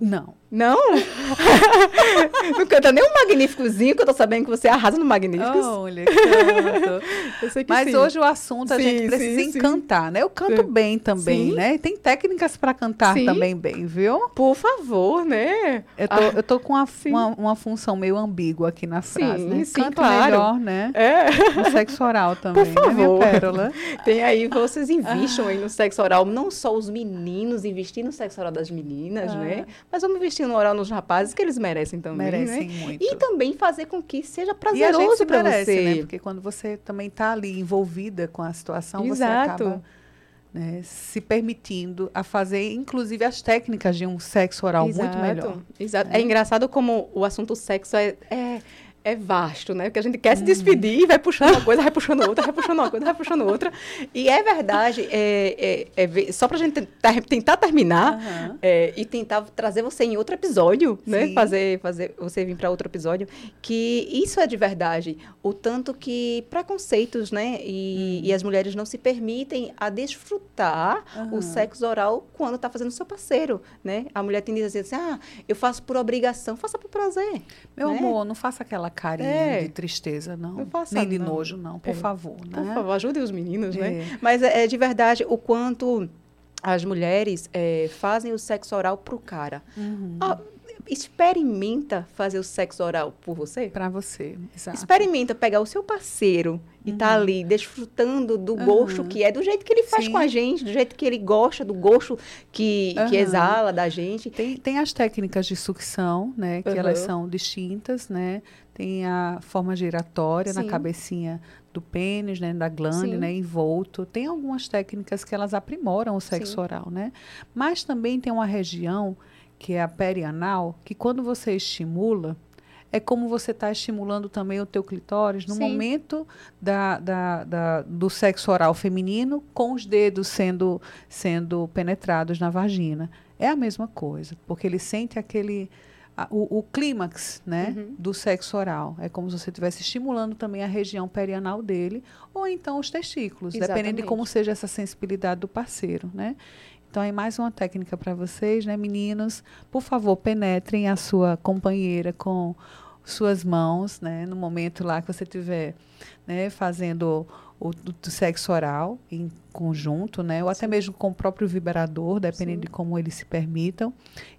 Não. Não? não canta nem um magníficozinho, que eu tô sabendo que você arrasa no Magníficos. Olha, canto. eu sei que Mas sim. hoje o assunto a sim, gente precisa sim, encantar, né? Eu canto bem também, né? E tem técnicas para cantar também bem, viu? Por favor, né? Eu tô, ah, eu tô com uma, uma, uma, função meio ambígua aqui na frase, né? Sim, Canto claro. melhor, né? É. No sexo oral também, Por favor. Né, pérola? Tem aí, vocês investam ah. aí no sexo oral, não só os meninos, investir no sexo oral das meninas, ah. né? Mas vamos investir no oral nos rapazes, que eles merecem também, Merecem né? muito. E também fazer com que seja E a gente prazeroso para merece, você. né? Porque quando você também está ali envolvida com a situação, Exato. você acaba né, se permitindo a fazer, inclusive, as técnicas de um sexo oral muito Exato, melhor. Exato. né? É engraçado como o assunto sexo é, é, é vasto, né? Porque a gente quer Uhum. se despedir, vai puxando uma coisa, vai puxando outra, vai puxando uma coisa, vai puxando outra. E é verdade, é, é, é só pra gente tentar, terminar Aham. é, e tentar trazer você em outro episódio, né? Sim. Fazer, fazer você vir para outro episódio, que isso é de verdade. O tanto que preconceitos, né? E, e as mulheres não se permitem a desfrutar o Aham. sexo oral quando está fazendo seu parceiro, né? A mulher tem que dizer assim, ah, eu faço por obrigação, faça por prazer. Meu né? amor, não faça aquela carinha É. de tristeza, não. Não faça, Nem de não. nojo, não, por É. favor. Por né? favor, ajude os meninos, né? É. Mas é, é de verdade o quanto as mulheres é, fazem o sexo oral pro cara. Uhum. Ah, experimenta fazer o sexo oral por você. Para você, exato. Experimenta pegar o seu parceiro e tá ali desfrutando do Uhum. gosto que é, do jeito que ele faz Sim. com a gente, do jeito que ele gosta, do gosto que, que Aham. exala da gente. Tem, tem as técnicas de sucção, né? Que elas são distintas, né? Tem a forma giratória na Sim. cabecinha do pênis, né? Da glande, Sim. né? Envolto. Tem algumas técnicas que elas aprimoram o sexo Sim. oral, né? Mas também tem uma região, que é a perianal, que quando você estimula, é como você está estimulando também o teu clitóris no Sim. momento da, da, da- do sexo oral feminino, com os dedos sendo, sendo penetrados na vagina. É a mesma coisa, porque ele sente aquele. A- o, o clímax né, Uhum. do sexo oral. É como se você estivesse estimulando também a região perianal dele, ou então os testículos, dependendo de Exatamente. como seja essa sensibilidade do parceiro. Né? Então, é mais uma técnica para vocês, né, meninos? Por favor, penetrem a sua companheira com suas mãos, né, no momento lá que você estiver né, fazendo o, do- do sexo oral em conjunto, né, ou até mesmo com o próprio vibrador, dependendo Sim. de como eles se permitam.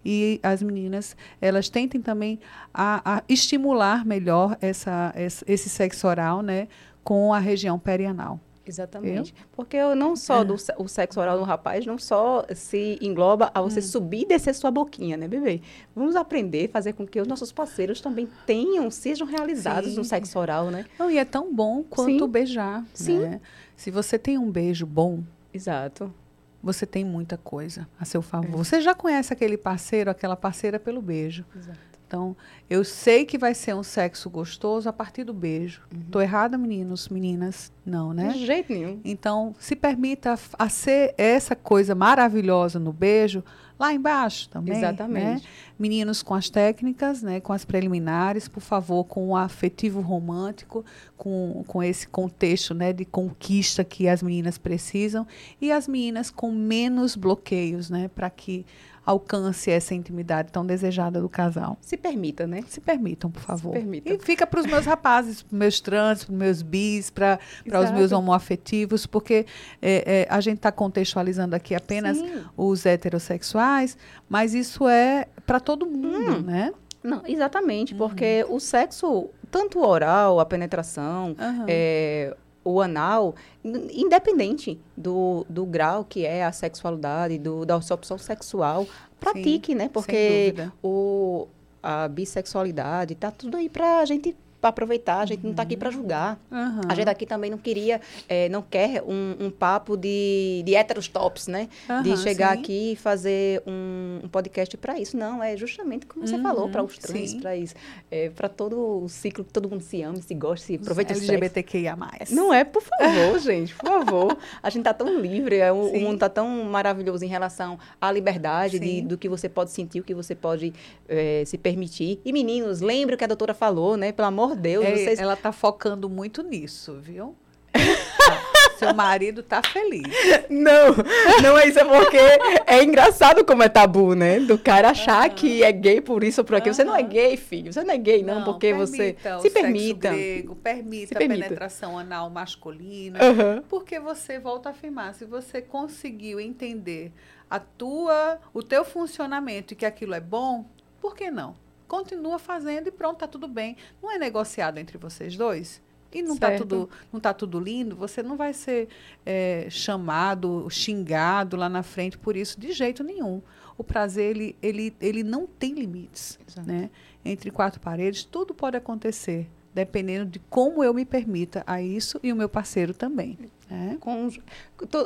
E as meninas, elas tentem também a, a estimular melhor essa- esse sexo oral, né, com a região perianal. Exatamente. Porque eu não só do o sexo oral no rapaz, não só se engloba a você subir e descer sua boquinha, né, bebê? Vamos aprender, fazer com que os nossos parceiros também tenham, sejam realizados Sim. no sexo oral, né? Não, e é tão bom quanto Sim. beijar. Sim. né? Se você tem um beijo bom, Exato. você tem muita coisa a seu favor. É. Você já conhece aquele parceiro, aquela parceira pelo beijo. Exato. Então, eu sei que vai ser um sexo gostoso a partir do beijo. Uhum. Tô errada, meninos, meninas? Não, né? De jeito nenhum. Então, se permita a ser essa coisa maravilhosa no beijo lá embaixo também. Exatamente. né? Meninos com as técnicas, né, com as preliminares, por favor, com o afetivo romântico, com, com esse contexto né, de conquista que as meninas precisam. E as meninas com menos bloqueios, né, para que alcance essa intimidade tão desejada do casal. Se permita, né? Se permitam, por favor. permitam. E fica para os meus rapazes, para meus trans, para meus bis, para os meus homoafetivos, porque é, é, a gente está contextualizando aqui apenas Sim. os heterossexuais, mas isso é para todo mundo, Hum. né? Não, exatamente, Uhum. porque o sexo, tanto o oral, a penetração, Aham. é, o anal, independente do, do grau que é a sexualidade, do, da sua opção sexual, pratique, né? Porque o, a bissexualidade tá tudo aí pra gente aproveitar, a gente não tá aqui pra julgar. Aham. A gente aqui também não queria, eh, não quer um, um papo de, de héteros tops, né? de Aham, chegar sim. aqui e fazer um, um podcast para isso. Não, é justamente como você falou, para os trans, para isso. É, para todo o ciclo que todo mundo se ama, se gosta, se aproveita o sexo. LGBTQIA+. Não é, por favor, gente, por favor. A gente tá tão livre, é, o, o mundo tá tão maravilhoso em relação à liberdade de, do que você pode sentir, o que você pode eh, se permitir. E meninos, lembre o que a doutora falou, né? Pelo amor de Deus, É, vocês Ela está focando muito nisso, viu? Seu marido tá feliz. Não, não é isso, é porque é engraçado como é tabu, né? Do cara achar que é gay por isso ou por aquilo. Você não é gay, filho. Você não é gay, não, porque você. Se permita. Grego, permita, Se permita. a penetração anal masculina. Aham. Porque você volta a afirmar, se você conseguiu entender a tua, o teu funcionamento e que aquilo é bom, por que não? Continua fazendo e pronto, tá tudo bem. Não é negociado entre vocês dois? e não está tudo, não tá tudo lindo, você não vai ser é, chamado, xingado lá na frente por isso de jeito nenhum. O prazer, ele, ele, ele não tem limites. Né? Entre quatro paredes, tudo pode acontecer dependendo de como eu me permita a isso e o meu parceiro também. Né? Com,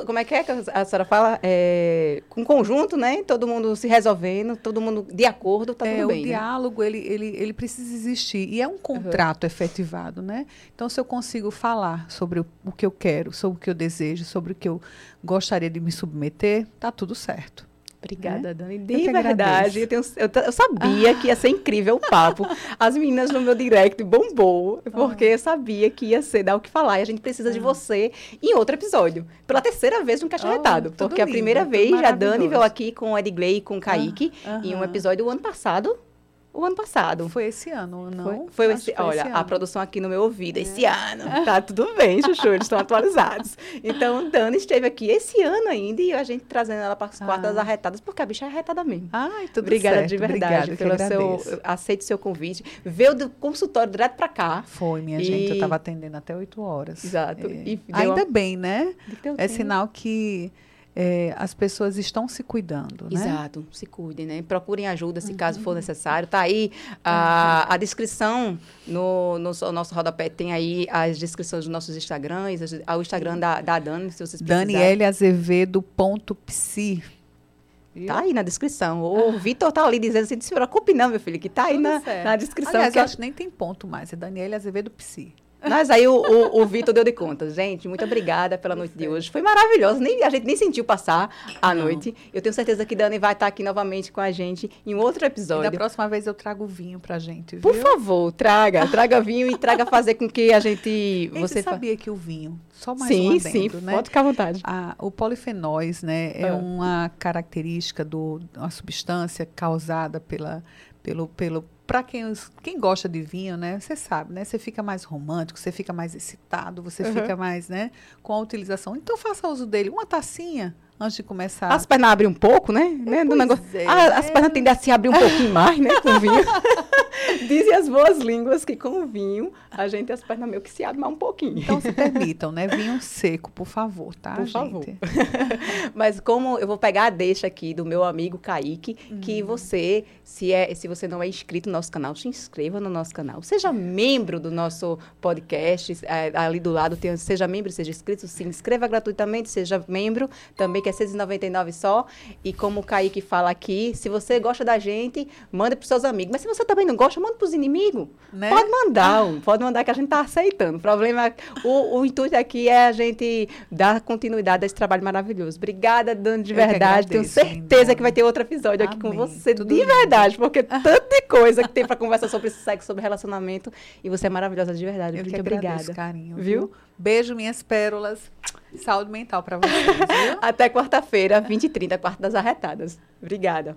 como é que é que a senhora fala? É, com conjunto, né? Todo mundo se resolvendo, todo mundo de acordo, tá é, tudo bem. O né? diálogo, ele, ele, ele precisa existir. E é um contrato uhum. efetivado, né? Então, se eu consigo falar sobre o, o que eu quero, sobre o que eu desejo, sobre o que eu gostaria de me submeter, tá tudo certo. Obrigada, é? Dani. De verdade, eu, tenho, eu, eu, sabia ah. que ia ser incrível o papo. As meninas no meu direct bombou, porque ah. eu sabia que ia ser dar o que falar. E a gente precisa ah. de você em outro episódio. Pela terceira vez no Caixa oh, Retado. Porque lindo, a primeira vez a Dani veio aqui com o Edgley e com o Kaique em um episódio do ano passado o ano passado. Foi esse ano, não? Foi, foi esse, foi olha, esse a produção aqui no meu ouvido, é. esse ano. Tá tudo bem, Chuchu, eles estão atualizados. Então, Dani esteve aqui esse ano ainda e a gente trazendo ela para as ah. quartas arretadas, porque a bicha é arretada mesmo. Ai, tudo Obrigada certo. de verdade Obrigada, pelo seu aceite seu convite. Veio do consultório direto para cá. Foi, minha e... gente, eu estava atendendo até 8 horas. Exato. É. Ainda uma... bem, né? É sinal que é, as pessoas estão se cuidando, né? Exato, se cuidem, né? Procurem ajuda se caso for necessário. Tá aí a, a descrição no, no, no, nosso rodapé, tem aí as descrições dos nossos Instagrams, o Instagram da, da Dani, se vocês precisarem. Daniele Azevedo ponto psi. Tá aí na descrição. O ah. Vitor tá ali dizendo assim, não se preocupe não, meu filho, que tá aí na, na, descrição. Aliás, que eu é acho que nem tem ponto mais, é Daniele Azevedo Psi. Mas aí o, o, o Vitor deu de conta. Gente, muito obrigada pela noite de hoje. Foi maravilhoso. Nem, a gente nem sentiu passar a Não. noite. Eu tenho certeza que Dani vai estar aqui novamente com a gente em outro episódio. E da próxima vez eu trago vinho pra gente, viu? Por favor, traga. Traga vinho e traga fazer com que a gente... Você sabia que o vinho, só mais sim, um adendo, sim, né? pode ficar à vontade. A, o polifenóis, né, é ah. uma característica do uma substância causada pela, pelo, pelo para quem, quem gosta de vinho, né? Você sabe, né? Você fica mais romântico, você fica mais excitado, você uhum. fica mais, né? Com a utilização. Então faça uso dele. Uma tacinha antes de começar. As pernas abrem um pouco, né? né? Do negócio. É. Ah, as pernas tendem a se abrir um pouquinho mais, né? Com vinho. Dizem as boas línguas que com vinho a gente as pernas meio que se abrem um pouquinho. Então se permitam, né? Vinho seco, por favor, tá, por gente? favor. Mas como eu vou pegar a deixa aqui do meu amigo Kaique, hum. que você, se, é, se você não é inscrito no nosso canal, se inscreva no nosso canal. Seja membro do nosso podcast. É, ali do lado tem seja membro, seja inscrito, se inscreva gratuitamente, seja membro também que é 699 só. E como o Kaique fala aqui, se você gosta da gente, manda para seus amigos. Mas se você também não gosta, manda para os inimigos. Né? Pode mandar, pode mandar que a gente está aceitando. O problema, o, o intuito aqui é a gente dar continuidade a esse trabalho maravilhoso. Obrigada, Dani, de verdade. Tenho certeza que vai ter outro episódio Amém. aqui com você, Tudo de lindo. verdade, porque tanta coisa que tem para conversar sobre sexo, sobre relacionamento. E você é maravilhosa de verdade. Eu Muito obrigada. carinho, viu? Beijo, minhas pérolas. Saúde mental para vocês, viu? Até quarta-feira, 20 e 30, quarta das arretadas. Obrigada.